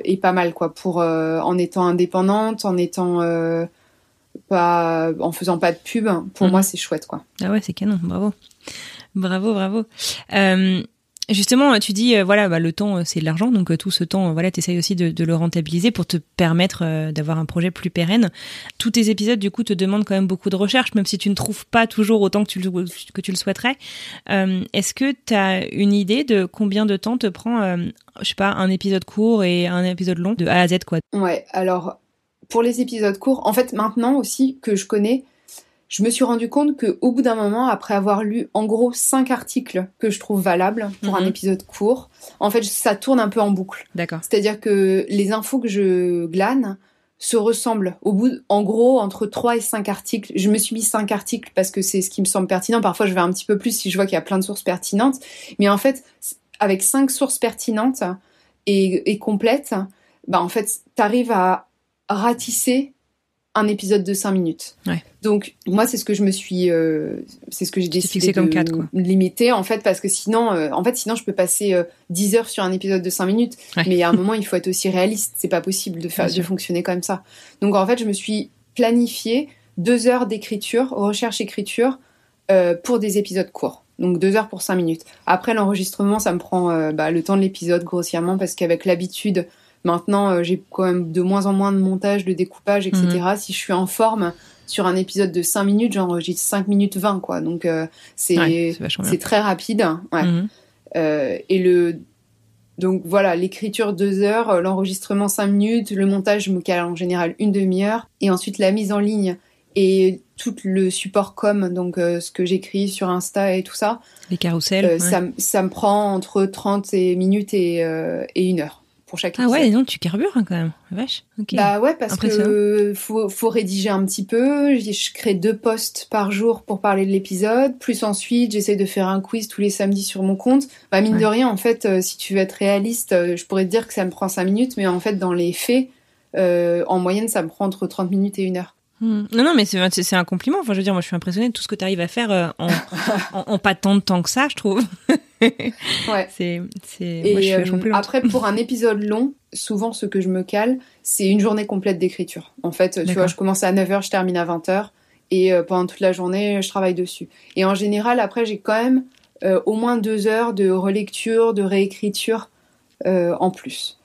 est pas mal, quoi. Pour, en étant indépendante, en étant pas, en faisant pas de pub, pour mhm. moi, c'est chouette, quoi. Ah ouais, c'est canon. Bravo. Bravo, bravo. Euh, Justement, tu dis euh, voilà, bah, le temps euh, c'est de l'argent, donc euh, tout ce temps, voilà, t'essayes aussi de, le rentabiliser pour te permettre d'avoir un projet plus pérenne. Tous tes épisodes, du coup, te demandent quand même beaucoup de recherche, même si tu ne trouves pas toujours autant que tu le, que tu le souhaiterais. Est-ce que tu as une idée de combien de temps te prend, je sais pas, un épisode court et un épisode long de A à Z, quoi? Ouais, alors pour les épisodes courts, en fait, maintenant aussi que je connais, je me suis rendu compte que au bout d'un moment, après avoir lu en gros cinq articles que je trouve valables pour un mhm. épisode court, en fait, ça tourne un peu en boucle. D'accord. C'est-à-dire que les infos que je glane se ressemblent. Au bout, en gros, entre trois et cinq articles. Je me suis mis cinq articles parce que c'est ce qui me semble pertinent. Parfois, je vais un petit peu plus si je vois qu'il y a plein de sources pertinentes. Mais en fait, avec cinq sources pertinentes et, et complètes, bah en fait, t'arrives à ratisser un épisode de 5 minutes. Donc moi c'est ce que je me suis euh, c'est ce que j'ai décidé de comme limiter en fait parce que sinon euh, en fait sinon je peux passer euh, 10 heures sur un épisode de 5 minutes mais à un moment il faut être aussi réaliste, c'est pas possible de faire de fonctionner comme ça. Donc en fait je me suis planifié deux heures d'écriture, recherche écriture euh, pour des épisodes courts. Donc deux heures pour 5 minutes. Après l'enregistrement ça me prend bah, le temps de l'épisode grossièrement parce qu'avec l'habitude Maintenant, euh, j'ai quand même de moins en moins de montage, de découpage, etc. Mhm. Si je suis en forme sur un épisode de 5 minutes, j'enregistre 5 minutes 20, quoi. Donc, euh, c'est c'est très rapide. Ouais. Mhm. Euh, et le donc voilà, l'écriture 2 heures, l'enregistrement 5 minutes, le montage je me cale en général une demi-heure, et ensuite la mise en ligne et tout le support com, donc ce que j'écris sur Insta et tout ça. Les carousels. ça, ça, me prend entre 30 minutes et, et une heure. Ah ouais, non, tu carbures hein, quand même, vache. Bah ouais, parce que faut, faut rédiger un petit peu. Je crée deux posts par jour pour parler de l'épisode. Plus ensuite, j'essaie de faire un quiz tous les samedis sur mon compte. Bah mine de rien, en fait, euh, si tu veux être réaliste, euh, je pourrais te dire que ça me prend cinq minutes, mais en fait, dans les faits, euh, en moyenne, ça me prend entre 30 minutes et une heure. Hmm. Non, non, mais c'est un compliment. Enfin, je veux dire, moi, je suis impressionnée de tout ce que tu arrives à faire euh, *laughs* en, en, pas tant de temps que ça, je trouve. *laughs* ouais. C'est, euh, après, pour un épisode long, souvent, ce que je me cale, c'est une journée complète d'écriture. En fait, tu vois, je commence à 9h, je termine à 20h, et euh, pendant toute la journée, je travaille dessus. Et en général, après, j'ai quand même au moins deux heures de relecture, de réécriture en plus.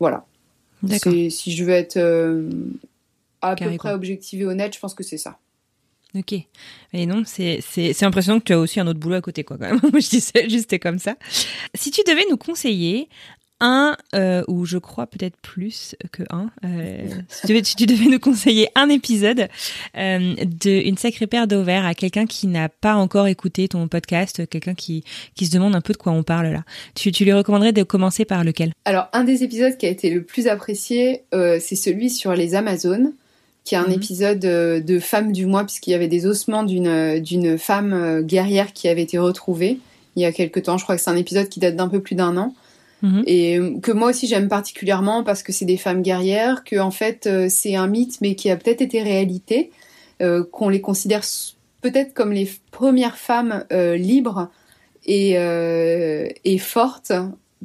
Voilà. Si je veux être à peu près objectif et honnête, je pense que c'est ça. Ok. Et non, c'est, c'est, impressionnant que tu as aussi un autre boulot à côté, quoi, quand même. *laughs* je disais juste comme ça. Si tu devais nous conseiller un, euh, ou je crois peut-être plus que un, euh, *laughs* si, tu devais, tu devais nous conseiller un épisode euh, d'une sacrée paire d'ovaires à quelqu'un qui n'a pas encore écouté ton podcast, quelqu'un qui, qui se demande un peu de quoi on parle là, tu, tu lui recommanderais de commencer par lequel? Alors, un des épisodes qui a été le plus apprécié, euh, c'est celui sur les Amazones qui est un mhm. épisode euh, de Femme du mois, puisqu'il y avait des ossements d'une, euh, femme euh, guerrière qui avait été retrouvée il y a quelque temps. Je crois que c'est un épisode qui date d'un peu plus d'un an. Mhm. Et que moi aussi j'aime particulièrement parce que c'est des femmes guerrières, que en fait c'est un mythe mais qui a peut-être été réalité, qu'on les considère peut-être comme les premières femmes libres et, et fortes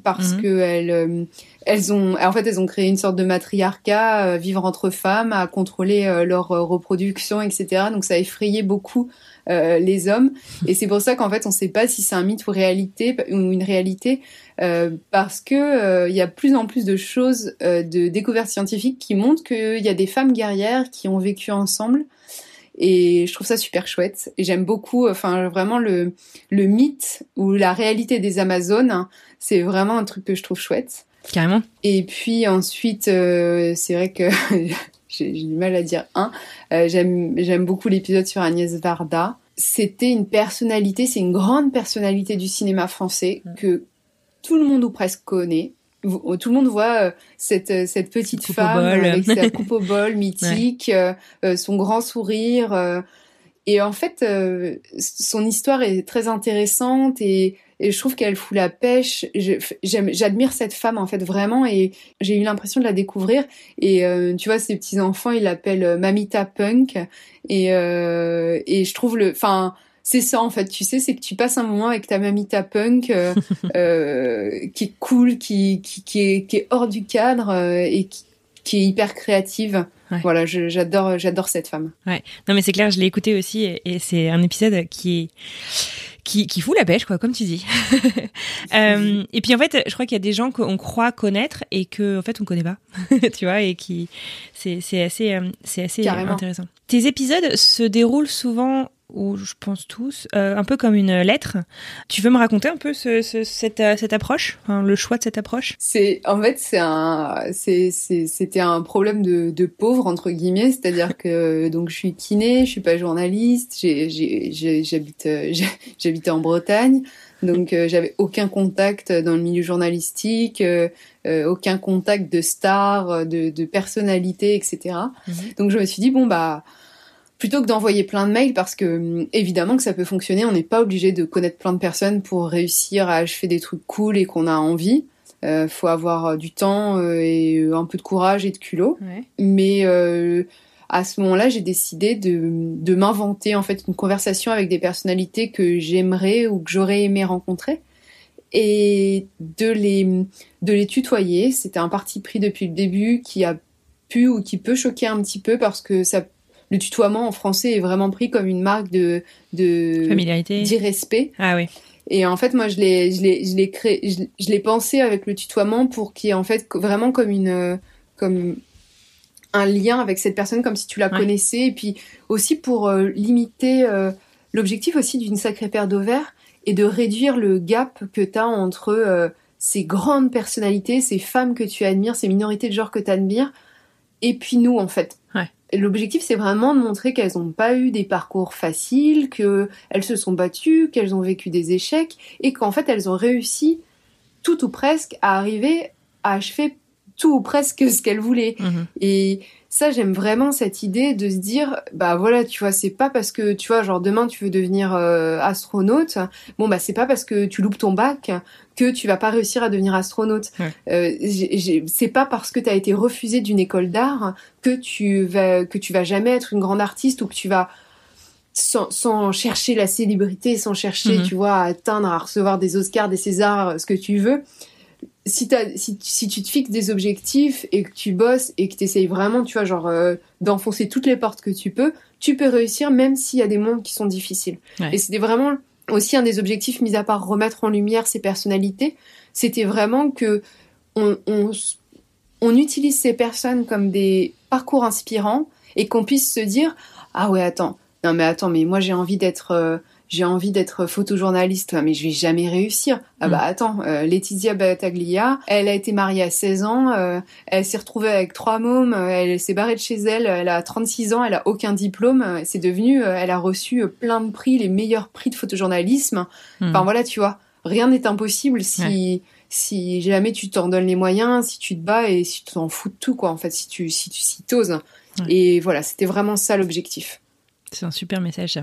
parce mhm. que elles, euh, elles ont, en fait, elles ont créé une sorte de matriarcat, euh, vivre entre femmes, à contrôler euh, leur reproduction, etc. Donc ça a effrayé beaucoup les hommes. Et c'est pour ça qu'en fait, on ne sait pas si c'est un mythe ou réalité ou une réalité, parce que il y a plus en plus de choses, de découvertes scientifiques qui montrent qu'il y a des femmes guerrières qui ont vécu ensemble et je trouve ça super chouette. Et j'aime beaucoup, enfin vraiment le le mythe ou la réalité des Amazones. c'est vraiment un truc que je trouve chouette. Carrément. Et puis ensuite, euh, c'est vrai que *laughs* j'ai du mal à dire un. Euh, j'aime j'aime beaucoup l'épisode sur Agnès Varda. C'était une personnalité, c'est une grande personnalité du cinéma français mm. que tout le monde ou presque connaît tout le monde voit euh, cette, euh, cette petite femme avec sa *laughs* coupe au bol mythique, euh, son grand sourire. et en fait, son histoire est très intéressante et, et je trouve qu'elle fout la pêche. J'admire cette femme en fait vraiment et j'ai eu l'impression de la découvrir. Et tu vois, ses petits enfants, ils l'appellent Mamita Punk et, et je trouve le, enfin c'est ça en fait, tu sais, c'est que tu passes un moment avec ta mamita punk euh, *laughs* euh, qui est cool, qui, qui, qui, est, qui est hors du cadre euh, et qui, qui est hyper créative. Voilà, j'adore, j'adore cette femme. Ouais. Non, mais c'est clair, je l'ai écouté aussi et, c'est un épisode qui est qui, qui fout la pêche, quoi, comme tu dis. *laughs* euh, et puis en fait, je crois qu'il y a des gens qu'on croit connaître et que en fait on connaît pas, *laughs* tu vois, et qui c'est c'est assez c'est assez intéressant. Tes épisodes se déroulent souvent ou je pense tous, euh, un peu comme une lettre. Tu veux me raconter un peu ce, cette, euh, cette, approche, le choix de cette approche? C'est en fait c'est un c'était un problème de, de pauvre entre guillemets, c'est-à-dire que donc je suis kiné, je suis pas journaliste, j'habite euh, *laughs* j'habite en Bretagne. Donc j'avais aucun contact dans le milieu journalistique, aucun contact de stars, de, de personnalités, etc. Mhm. Donc je me suis dit bon bah plutôt que d'envoyer plein de mails parce que hum, évidemment que ça peut fonctionner, on n'est pas obligé de connaître plein de personnes pour réussir à achever des trucs cool et qu'on a envie. Euh, faut avoir euh, du temps euh, et euh, un peu de courage et de culot. Mais euh, à ce moment-là, j'ai décidé de, de m'inventer en fait une conversation avec des personnalités que j'aimerais ou que j'aurais aimé rencontrer et de les de les tutoyer. C'était un parti pris depuis le début qui a pu ou qui peut choquer un petit peu parce que ça le tutoiement en français est vraiment pris comme une marque de, de familiarité, d'irrespect. Ah oui. Et en fait, moi, je l'ai, je l'ai, je l'ai créé, je, l'ai pensé avec le tutoiement pour qu'il y ait en fait vraiment comme une, comme un lien avec cette personne, comme si tu la connaissais, et puis aussi pour euh, limiter euh, l'objectif aussi d'une sacrée paire d'ovaires et de réduire le gap que tu as entre euh, ces grandes personnalités, ces femmes que tu admires, ces minorités de genre que tu admires, et puis nous en fait. L'objectif, c'est vraiment de montrer qu'elles n'ont pas eu des parcours faciles, qu'elles se sont battues, qu'elles ont vécu des échecs, et qu'en fait, elles ont réussi tout ou presque à arriver à achever tout ou presque ce qu'elles voulaient. Mhm. Et ça, j'aime vraiment cette idée de se dire, bah voilà, tu vois, c'est pas parce que, tu vois, genre demain tu veux devenir euh, astronaute, bon bah c'est pas parce que tu loupes ton bac que tu vas pas réussir à devenir astronaute. Euh, c'est pas parce que tu as été refusé d'une école d'art que tu vas que tu vas jamais être une grande artiste ou que tu vas sans, sans chercher la célébrité, sans chercher, mhm. tu vois, à atteindre, à recevoir des Oscars, des Césars, ce que tu veux si, si, si, tu te fixes des objectifs et que tu bosses et que tu essayes vraiment, tu vois, genre euh, d'enfoncer toutes les portes que tu peux, tu peux réussir même s'il y a des mondes qui sont difficiles. Et c'était vraiment aussi un des objectifs, mis à part remettre en lumière ces personnalités, c'était vraiment que on, on, on utilise ces personnes comme des parcours inspirants et qu'on puisse se dire ah ouais attends non mais attends mais moi j'ai envie d'être euh, j'ai envie d'être photojournaliste, mais je vais jamais réussir. Ah bah mm. attends, euh, Laetitia Battaglia, elle a été mariée à 16 ans, euh, elle s'est retrouvée avec trois mômes, euh, elle s'est barrée de chez elle, elle a 36 ans, elle a aucun diplôme, c'est devenu, elle a reçu plein de prix, les meilleurs prix de photojournalisme. Mm. Enfin voilà, tu vois, rien n'est impossible si si jamais tu t'en donnes les moyens, si tu te bats et si tu t'en fous de tout quoi en fait, si tu si tu si t'oses. Et voilà, c'était vraiment ça l'objectif. C'est un super message.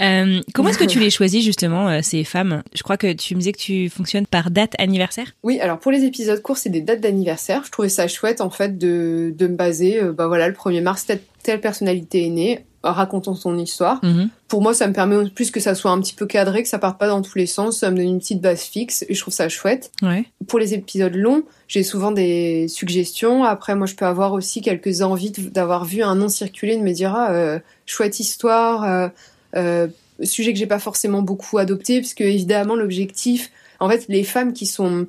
Euh, comment est-ce que tu les choisis justement euh, ces femmes? Je crois que tu me disais que tu fonctionnes par date anniversaire? Oui, alors pour les épisodes courts, c'est des dates d'anniversaire. Je trouvais ça chouette en fait de, de me baser. Euh, bah voilà, le 1er mars, telle, telle personnalité est née. Racontons son histoire. Mhm. Pour moi, ça me permet plus que ça soit un petit peu cadré, que ça parte pas dans tous les sens. Ça me donne une petite base fixe et je trouve ça chouette. Ouais. Pour les épisodes longs, j'ai souvent des suggestions. Après, moi, je peux avoir aussi quelques envies d'avoir vu un nom circuler, de me dire ah, euh, chouette histoire, euh, euh, sujet que j'ai pas forcément beaucoup adopté, puisque évidemment l'objectif, en fait, les femmes qui sont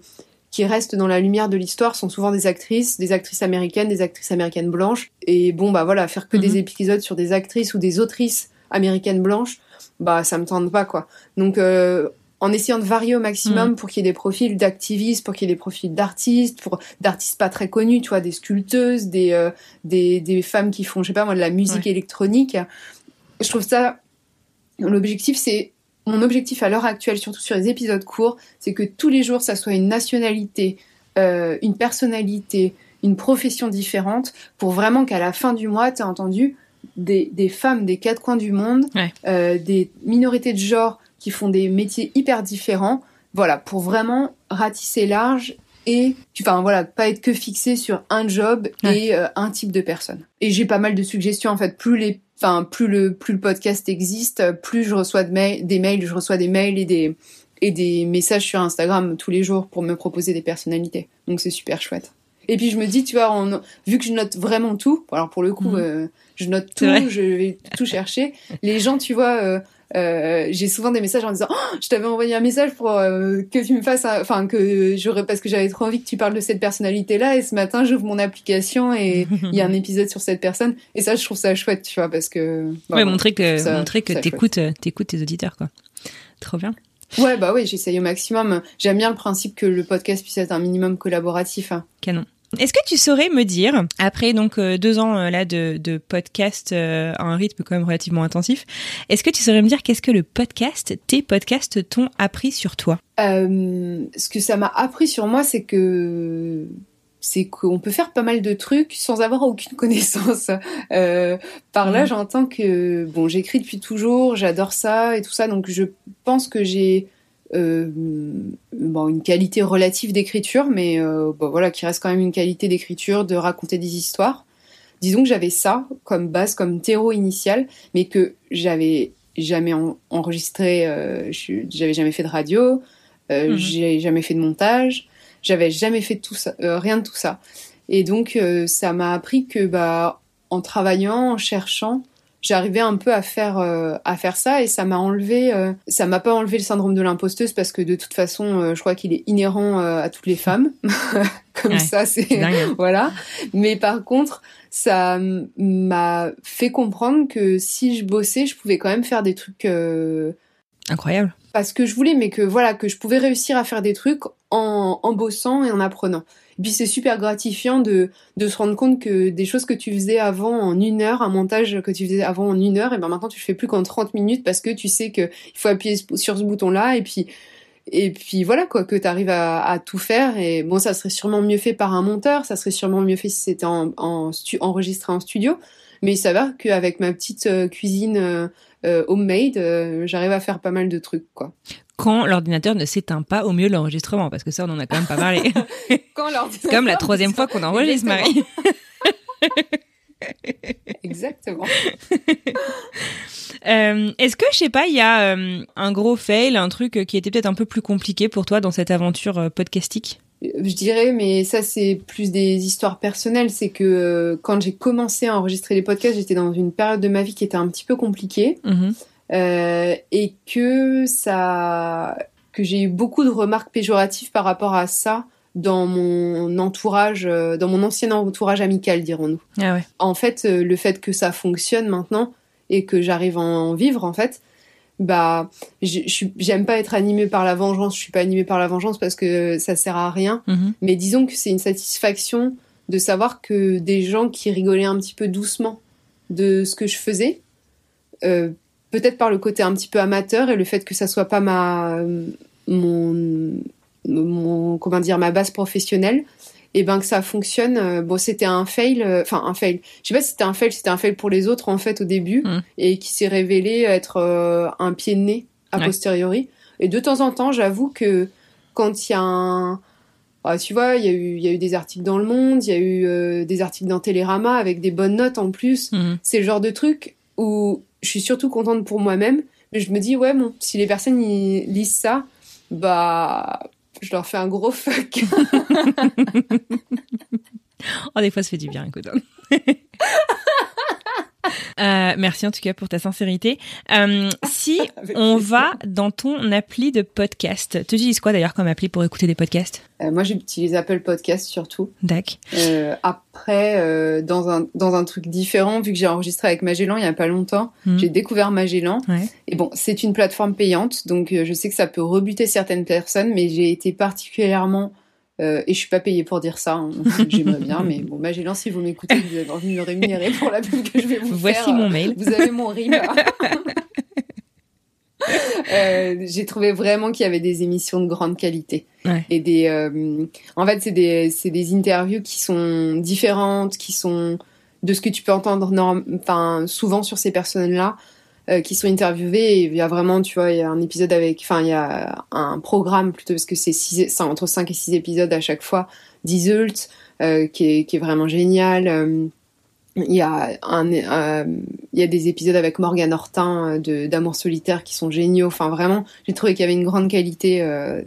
qui restent dans la lumière de l'histoire sont souvent des actrices, des actrices américaines, des actrices américaines blanches. Et bon, bah voilà, faire que Mhm. des épisodes sur des actrices ou des autrices américaines blanches, bah ça me tente pas quoi. Donc euh, en essayant de varier au maximum pour qu'il y ait des profils d'activistes, pour qu'il y ait des profils d'artistes, pour d'artistes pas très connus, tu vois, des sculpteuses, des, euh, des des femmes qui font, je sais pas moi, de la musique électronique. Je trouve ça l'objectif c'est mon objectif à l'heure actuelle, surtout sur les épisodes courts, c'est que tous les jours ça soit une nationalité, euh, une personnalité, une profession différente, pour vraiment qu'à la fin du mois, tu as entendu des, des femmes des quatre coins du monde, Ouais. euh, des minorités de genre qui font des métiers hyper différents, voilà, pour vraiment ratisser large et, enfin voilà, pas être que fixé sur un job Ouais. et euh, un type de personne. Et j'ai pas mal de suggestions en fait, plus les Enfin, plus le plus le podcast existe, plus je reçois de des mails, je reçois des mails et des et des messages sur Instagram tous les jours pour me proposer des personnalités. Donc c'est super chouette. Et puis je me dis, tu vois, vu que je note vraiment tout, alors pour le coup, Mhm. euh, je note tout, je vais tout chercher. *laughs* Les gens, tu vois, euh, euh, j'ai souvent des messages en disant, Oh, je t'avais envoyé un message pour euh, que tu me fasses, enfin que j'aurais parce que j'avais trop envie que tu parles de cette personnalité-là. Et ce matin, j'ouvre mon application et il y a un *laughs* épisode sur cette personne. Et ça, je trouve ça chouette, tu vois, parce que bah, ouais, montrer que, ça- montrer que t'écoutes, euh, t'écoutes tes auditeurs, quoi. Trop bien. Ouais, bah oui, j'essaye au maximum. J'aime bien le principe que le podcast puisse être un minimum collaboratif. hein. Canon. Est-ce que tu saurais me dire, après donc euh, deux ans euh, là de, de podcast euh, à un rythme quand même relativement intensif, est-ce que tu saurais me dire qu'est-ce que le podcast, tes podcasts t'ont appris sur toi? Euh, ce que ça m'a appris sur moi, c'est que c'est qu'on peut faire pas mal de trucs sans avoir aucune *laughs* connaissance. Euh, par là, Mhm. j'entends que bon, j'écris depuis toujours, j'adore ça et tout ça, donc je pense que j'ai euh, bon, une qualité relative d'écriture, mais euh, bon, voilà, qui reste quand même une qualité d'écriture, de raconter des histoires. Disons que j'avais ça comme base, comme terreau initial, mais que j'avais jamais en- enregistré, euh, j'avais jamais fait de radio, Mhm. j'ai jamais fait de montage, j'avais jamais fait tout ça, rien de tout ça. Et donc ça m'a appris que bah en travaillant, en cherchant, j'arrivais un peu à faire euh, à faire ça et ça m'a enlevé euh, ça m'a pas enlevé le syndrome de l'imposteuse parce que de toute façon euh, je crois qu'il est inhérent euh, à toutes les femmes *laughs* comme Ouais, ça c'est hein. voilà. Mais par contre, ça m'a fait comprendre que si je bossais, je pouvais quand même faire des trucs euh, Incroyable. parce que je voulais, mais que voilà, que je pouvais réussir à faire des trucs en, en bossant et en apprenant. Puis c'est super gratifiant de, de se rendre compte que des choses que tu faisais avant en une heure, un montage que tu faisais avant en une heure, et ben maintenant tu le fais plus qu'en 30 minutes parce que tu sais que il faut appuyer sur ce bouton-là et puis et puis voilà quoi, que tu arrives à, tout faire. Et bon, ça serait sûrement mieux fait par un monteur, ça serait sûrement mieux fait si c'était en, en enregistré en studio. Mais il s'avère qu'avec ma petite euh, cuisine euh, euh, homemade, j'arrive à faire pas mal de trucs quoi. Quand l'ordinateur ne s'éteint pas au mieux l'enregistrement, parce que ça, on en a quand même pas parlé. *laughs* Quand C'est comme la troisième fois qu'on enregistre, Marie. *laughs* Exactement. *laughs* Euh, Est-ce que, je sais pas, il y a euh, un gros fail, un truc euh, qui était peut-être un peu plus compliqué pour toi dans cette aventure podcastique? Je dirais, mais ça c'est plus des histoires personnelles, c'est que euh, quand j'ai commencé à enregistrer les podcasts, j'étais dans une période de ma vie qui était un petit peu compliquée. Mhm. Euh, et que ça que j'ai eu beaucoup de remarques péjoratives par rapport à ça dans mon entourage euh, dans mon ancien entourage amical dirons-nous Ah ouais. en fait euh, le fait que ça fonctionne maintenant et que j'arrive à en vivre en fait bah j'aime pas être animée par la vengeance je suis pas animée par la vengeance parce que ça sert à rien Mhm. mais disons que c'est une satisfaction de savoir que des gens qui rigolaient un petit peu doucement de ce que je faisais, euh, peut-être par le côté un petit peu amateur et le fait que ça soit pas ma mon, mon comment dire ma base professionnelle, et ben que ça fonctionne. Bon, c'était un fail, enfin un fail. Je sais pas si c'était un fail, c'était un fail pour les autres en fait au début Mm. et qui s'est révélé être un pied de nez a Ouais. posteriori. Et de temps en temps, j'avoue que quand il y a un ah, tu vois, il y, a eu, il y a eu des articles dans Le Monde, il y a eu euh, des articles dans Télérama avec des bonnes notes en plus. Mhm. C'est le genre de truc où je suis surtout contente pour moi-même, mais je me dis, ouais, bon, si les personnes y lisent ça, bah, je leur fais un gros fuck. *laughs* Oh, des fois, ça fait du bien, écoute. *laughs* Euh, merci en tout cas pour ta sincérité. Euh, si *laughs* on va dans ton appli de podcast, tu utilises quoi d'ailleurs comme appli pour écouter des podcasts? Euh, moi, j'utilise Apple Podcast surtout. Dac. Euh, après, dans, un, dans un truc différent, vu que j'ai enregistré avec Magellan il y a pas longtemps, Mhm. j'ai découvert Magellan. Ouais. Et bon, c'est une plateforme payante, donc je sais que ça peut rebuter certaines personnes, mais j'ai été particulièrement... euh, et je suis pas payée pour dire ça, hein, j'aimerais bien, mais bon, Magellan, si vous m'écoutez, vous avez envie de me rémunérer pour la pub que je vais vous Voici faire. mon euh, mail. Vous avez mon RIM. *laughs* Euh, j'ai trouvé vraiment qu'il y avait des émissions de grande qualité Ouais. et des euh, en fait c'est des c'est des interviews qui sont différentes qui sont de ce que tu peux entendre norm- enfin souvent sur ces personnes là qui sont interviewées et il y a vraiment tu vois il y a un épisode avec enfin il y a un programme plutôt parce que c'est six- entre 5 et 6 épisodes à chaque fois d'Isult euh, qui est qui est vraiment génial euh, il y a un, euh, il y a des épisodes avec Morgan Hortin euh, d'amour solitaire qui sont géniaux. Enfin vraiment, j'ai trouvé qu'il y avait une grande qualité euh,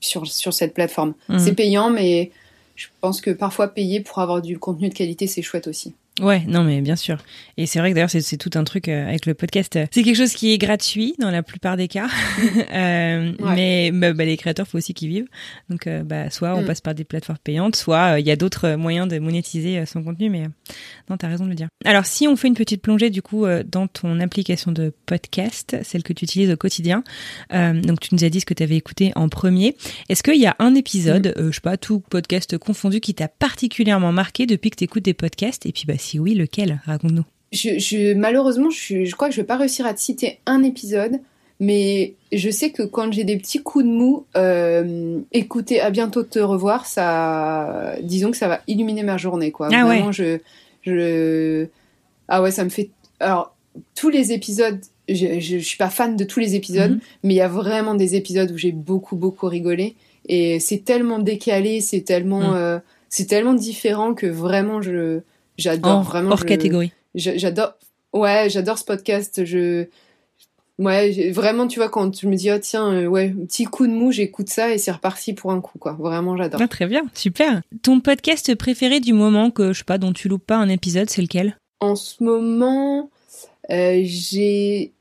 sur sur cette plateforme. Mhm. C'est payant, mais je pense que parfois payer pour avoir du contenu de qualité, c'est chouette aussi. Ouais, non mais bien sûr. Et c'est vrai que d'ailleurs c'est tout un truc euh, avec le podcast. C'est quelque chose qui est gratuit dans la plupart des cas, *laughs* Euh, Ouais. mais bah, bah, les créateurs faut aussi qu'ils vivent. Donc euh, bah soit on Mm. passe par des plateformes payantes, soit euh, il y a d'autres moyens de monétiser son contenu. Mais non, t'as raison de le dire. Alors si on fait une petite plongée du coup euh, dans ton application de podcast, celle que tu utilises au quotidien, euh, donc tu nous as dit ce que tu avais écouté en premier. Est-ce qu'il y a un épisode, euh, je sais pas, tout podcast confondu, qui t'a particulièrement marqué depuis que tu écoutes des podcasts? Et puis bah si oui, lequel? Raconte-nous. Je, je malheureusement, je, je crois que je vais pas réussir à te citer un épisode, mais je sais que quand j'ai des petits coups de mou, euh, écouter à bientôt te revoir, ça, disons que ça va illuminer ma journée, quoi. Ah ouais. Vraiment, je, je, ah ouais, ça me fait. Alors tous les épisodes, je, je suis pas fan de tous les épisodes, Mhm. mais il y a vraiment des épisodes où j'ai beaucoup beaucoup rigolé et c'est tellement décalé, c'est tellement, Mhm. euh, c'est tellement différent que vraiment je, j'adore vraiment. hors je- catégorie. J'a- J'adore. Ouais, j'adore ce podcast. Je. Ouais, vraiment, tu vois, quand je me dis, oh tiens, euh, ouais, petit coup de mou, j'écoute ça et c'est reparti pour un coup, quoi. Vraiment, j'adore. Ah, très bien, super. Ton podcast préféré du moment que je sais pas dont tu loupes pas un épisode, c'est lequel? En ce moment, euh, j'ai.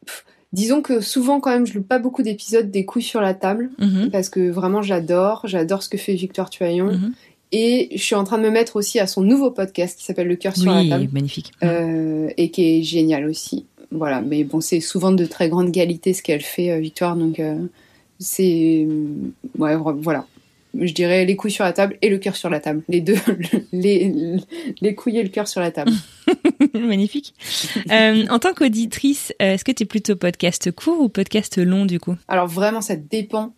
Disons que souvent, quand même, je loupe pas beaucoup d'épisodes des couilles sur la table. Mhm, Parce que vraiment, j'adore. J'adore ce que fait Victoire Tuaillon. mhm. Et je suis en train de me mettre aussi à son nouveau podcast qui s'appelle Le cœur sur la Oui, table. magnifique. euh, et qui est génial aussi. Voilà, mais bon, c'est souvent de très grande qualité ce qu'elle fait, euh, Victoire, donc euh, c'est. Ouais, voilà. Je dirais les couilles sur la table et le cœur sur la table. Les deux, *laughs* les, les couilles et le cœur sur la table. *laughs* magnifique. En tant qu'auditrice, est-ce que tu es plutôt podcast court ou podcast long du coup? Alors vraiment, ça dépend.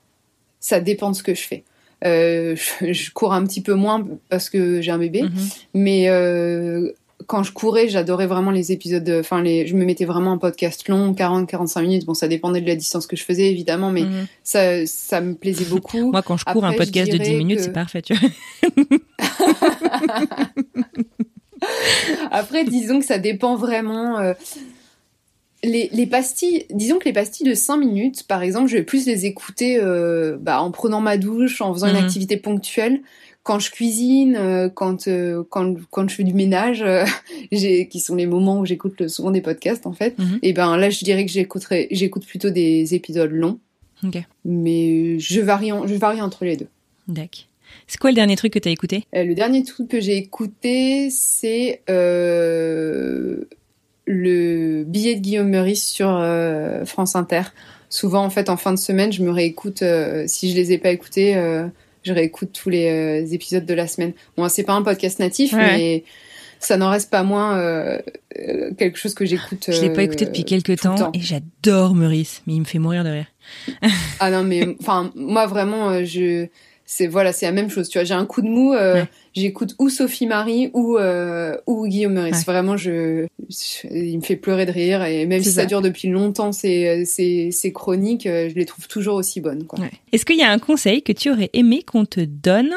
Ça dépend de ce que je fais. Euh, je, je cours un petit peu moins parce que j'ai un bébé, Mhm. mais euh, quand je courais, j'adorais vraiment les épisodes. de- Enfin, les, je me mettais vraiment en podcast long, 40-45 minutes. Bon, ça dépendait de la distance que je faisais, évidemment, mais Mhm. ça, ça me plaisait beaucoup. *laughs* Moi, quand je cours Après, un podcast de 10 dirais minutes, que- c'est parfait, tu *laughs* vois. Après, disons que ça dépend vraiment. euh, Les, les pastilles, disons que les pastilles de 5 minutes, par exemple, je vais plus les écouter euh, bah, en prenant ma douche, en faisant Mhm. une activité ponctuelle. Quand je cuisine, euh, quand, euh, quand, quand je fais du ménage, *laughs* qui sont les moments où j'écoute souvent des podcasts en fait, Mhm. et ben là je dirais que j'écoute plutôt des épisodes longs, mais je varie, en- je varie entre les deux. d'accord. C'est quoi le dernier truc que t'as écouté? Euh, le dernier truc que j'ai écouté, c'est le billet de Guillaume Meurice sur euh, France Inter. Souvent, en fait, en fin de semaine, je me réécoute. euh, si je les ai pas écoutés, euh, je réécoute tous les épisodes de la semaine. Bon, c'est pas un podcast natif, Ouais. mais ça n'en reste pas moins quelque chose que j'écoute. Je l'ai pas écouté depuis quelques temps, temps. et j'adore Meurice, mais il me fait mourir de rire. Ah non, mais enfin, moi vraiment, je c'est voilà, c'est la même chose. Tu vois, j'ai un coup de mou, euh, j'écoute ou Sophie Marie ou euh, ou Guillaume Meurice. Vraiment, je, il me fait pleurer de rire et même si ça. dure depuis longtemps, ces ces chroniques, euh, je les trouve toujours aussi bonnes. Quoi. Est-ce qu'il y a un conseil que tu aurais aimé qu'on te donne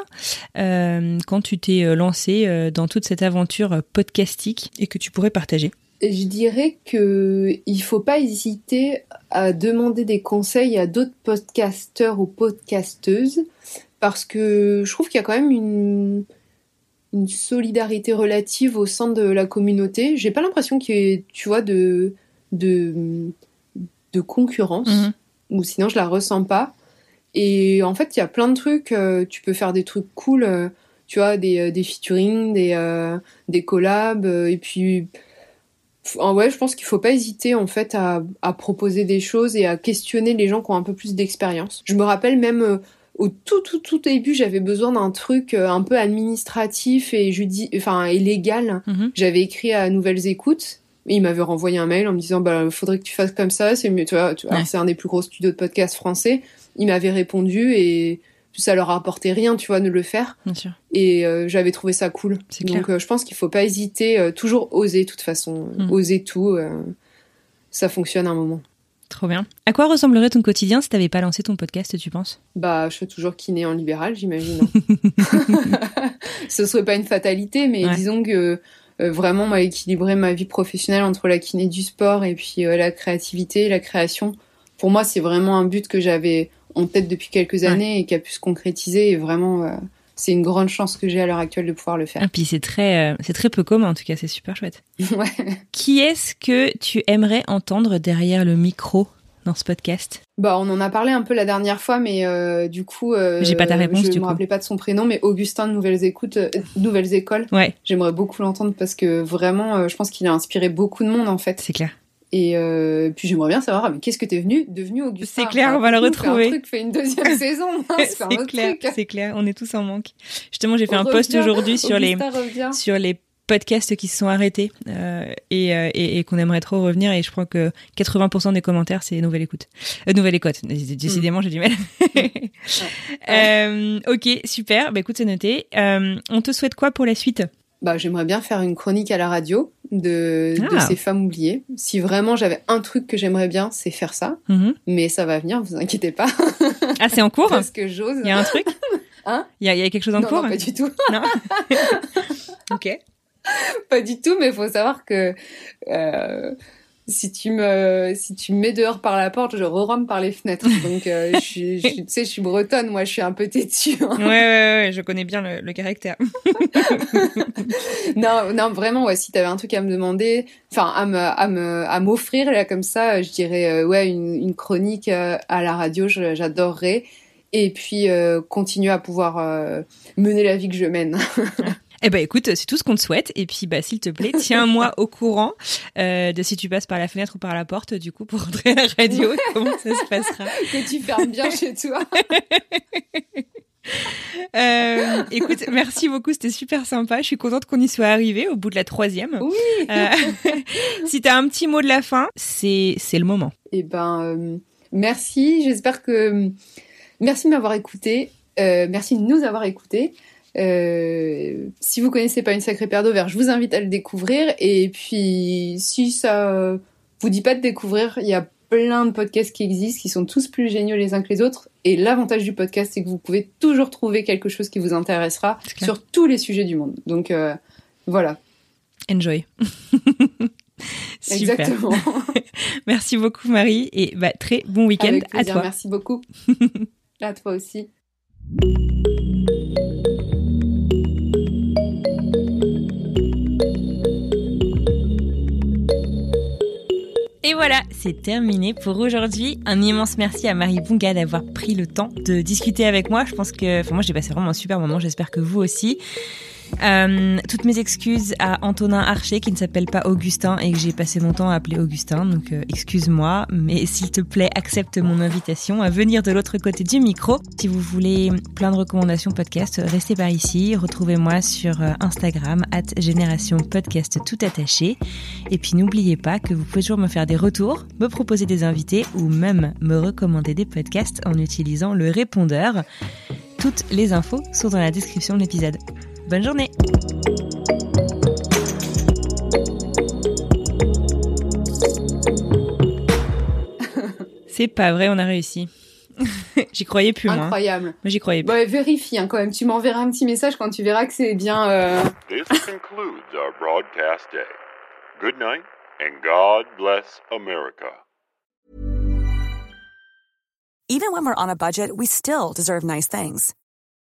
quand tu t'es lancé dans toute cette aventure podcastique et que tu pourrais partager? Je dirais que il faut pas hésiter à demander des conseils à d'autres podcasteurs ou podcasteuses parce que je trouve qu'il y a quand même une, une solidarité relative au sein de la communauté. J'ai pas l'impression qu'il y ait, tu vois, de, de, de concurrence, mhm. ou sinon je la ressens pas. Et en fait, il y a plein de trucs. Euh, tu peux faire des trucs cool, euh, tu vois, des, euh, des featuring, des, des collabs, et puis. ouais, je pense qu'il faut pas hésiter en fait à, à, proposer des choses et à questionner les gens qui ont un peu plus d'expérience. Je me rappelle même au tout tout tout début, j'avais besoin d'un truc euh, un peu administratif et dis enfin et légal. Mhm. J'avais écrit à Nouvelles Écoutes. Et il m'avait renvoyé un mail en me disant bah faudrait que tu fasses comme ça, c'est mieux. Tu vois, c'est un des plus gros studios de podcast français. Il m'avait répondu et ça leur a apporté rien, tu vois, de le faire. Bien sûr. Et euh, j'avais trouvé ça cool. Donc euh, je pense qu'il faut pas hésiter, toujours oser de toute façon, mhm. oser tout. ça fonctionne à un moment. Trop bien. À quoi ressemblerait ton quotidien si t'avais pas lancé ton podcast, tu penses? Bah, je suis toujours kiné en libéral, j'imagine. Hein. *laughs* *laughs* Ce serait pas une fatalité, mais disons que euh, vraiment, moi, équilibrer ma vie professionnelle entre la kiné du sport et puis euh, la créativité, la création, pour moi, c'est vraiment un but que j'avais en tête depuis quelques années et qui a pu se concrétiser et vraiment. Euh, c'est une grande chance que j'ai à l'heure actuelle de pouvoir le faire. Et puis c'est très, c'est très peu commun en tout cas, c'est super chouette. *laughs* ouais. Qui est-ce que tu aimerais entendre derrière le micro dans ce podcast? Bah, on en a parlé un peu la dernière fois, mais euh, du coup, euh, j'ai pas ta réponse. Je me rappelais pas de son prénom, mais Augustin de Nouvelles Écoutes, euh, Nouvelles Écoles. Ouais. J'aimerais beaucoup l'entendre parce que vraiment, je pense qu'il a inspiré beaucoup de monde en fait. C'est clair. Et puis j'aimerais bien savoir, mais qu'est-ce que t'es venu devenu Augustin C'est clair, on va le retrouver. Un truc, fait une deuxième *laughs* saison. c'est clair, c'est clair. On est tous en manque. Justement, j'ai fait un post aujourd'hui sur les sur les podcasts qui se sont arrêtés euh, et, euh, et, et qu'on aimerait trop revenir et je crois que 80% des commentaires c'est nouvelle écoute euh, nouvelle écoute décidément j'ai du mal *laughs* euh, ok super bah écoute c'est noté euh, on te souhaite quoi pour la suite? Bah j'aimerais bien faire une chronique à la radio de, de ah. ces femmes oubliées si vraiment j'avais un truc que j'aimerais bien c'est faire ça mm-hmm. mais ça va venir vous inquiétez pas *laughs* ah c'est en cours parce que j'ose il y a un truc *laughs* Hein Il y, a, y a quelque chose en cours Non, pas du tout. *laughs* Non. ok. pas du tout, mais il faut savoir que euh, si tu me si tu me mets dehors par la porte, je re par les fenêtres. *laughs* Donc euh, je, suis, tu sais, je suis bretonne, moi, je suis un peu têtue. Hein. Ouais, ouais, ouais, je connais bien le, le caractère. *laughs* non, non, vraiment, ouais. Si t'avais un truc à me demander, enfin à me à me à m'offrir là comme ça, je dirais euh, ouais une, une chronique euh, à la radio, j'adorerais. Et puis euh, continuer à pouvoir mener la vie que je mène. Eh ben écoute, c'est tout ce qu'on te souhaite. Et puis bah s'il te plaît, tiens-moi *laughs* au courant euh, de si tu passes par la fenêtre ou par la porte, du coup, pour rentrer à la radio, comment ça se passera. *laughs* Que tu fermes bien chez toi. *laughs* Euh, écoute, merci beaucoup, c'était super sympa. Je suis contente qu'on y soit arrivé au bout de la troisième. Oui. Euh, si tu as un petit mot de la fin, c'est c'est le moment. Eh ben, euh, merci. J'espère que merci de m'avoir écouté. Merci de nous avoir écoutés. Euh, si vous connaissez pas une sacrée paire d'ovaires, je vous invite à le découvrir. Et puis, si ça vous dit pas de découvrir, il y a plein de podcasts qui existent, qui sont tous plus géniaux les uns que les autres. Et l'avantage du podcast, c'est que vous pouvez toujours trouver quelque chose qui vous intéressera sur tous les sujets du monde. Donc euh, voilà. Enjoy. *laughs* Super. Exactement. *laughs* merci beaucoup Marie et bah, très bon week-end à toi. Merci beaucoup. *laughs* à toi aussi. C'est terminé pour aujourd'hui. Un immense merci à Marie Bunga d'avoir pris le temps de discuter avec moi. Je pense que, enfin moi j'ai passé vraiment un super moment. J'espère que vous aussi. Euh, toutes mes excuses à Antonin Archer qui ne s'appelle pas Augustin et que j'ai passé mon temps à appeler Augustin. Donc euh, excuse-moi, mais s'il te plaît, accepte mon invitation à venir de l'autre côté du micro. Si vous voulez plein de recommandations podcast, restez par ici. Retrouvez-moi sur euh, Instagram at Génération Podcast tout attaché. Et puis n'oubliez pas que vous pouvez toujours me faire des retours, me proposer des invités ou même me recommander des podcasts en utilisant le répondeur. Toutes les infos sont dans la description de l'épisode. Bonne journée C'est pas vrai, on a réussi. *laughs* j'y croyais plus. Incroyable. Moi, j'y croyais plus. Bon, vérifie hein, quand même. Tu m'enverras un petit message quand tu verras que c'est bien. Euh... This concludes our broadcast day. Good night, and God bless America. Even when we're on a budget, we still deserve nice things.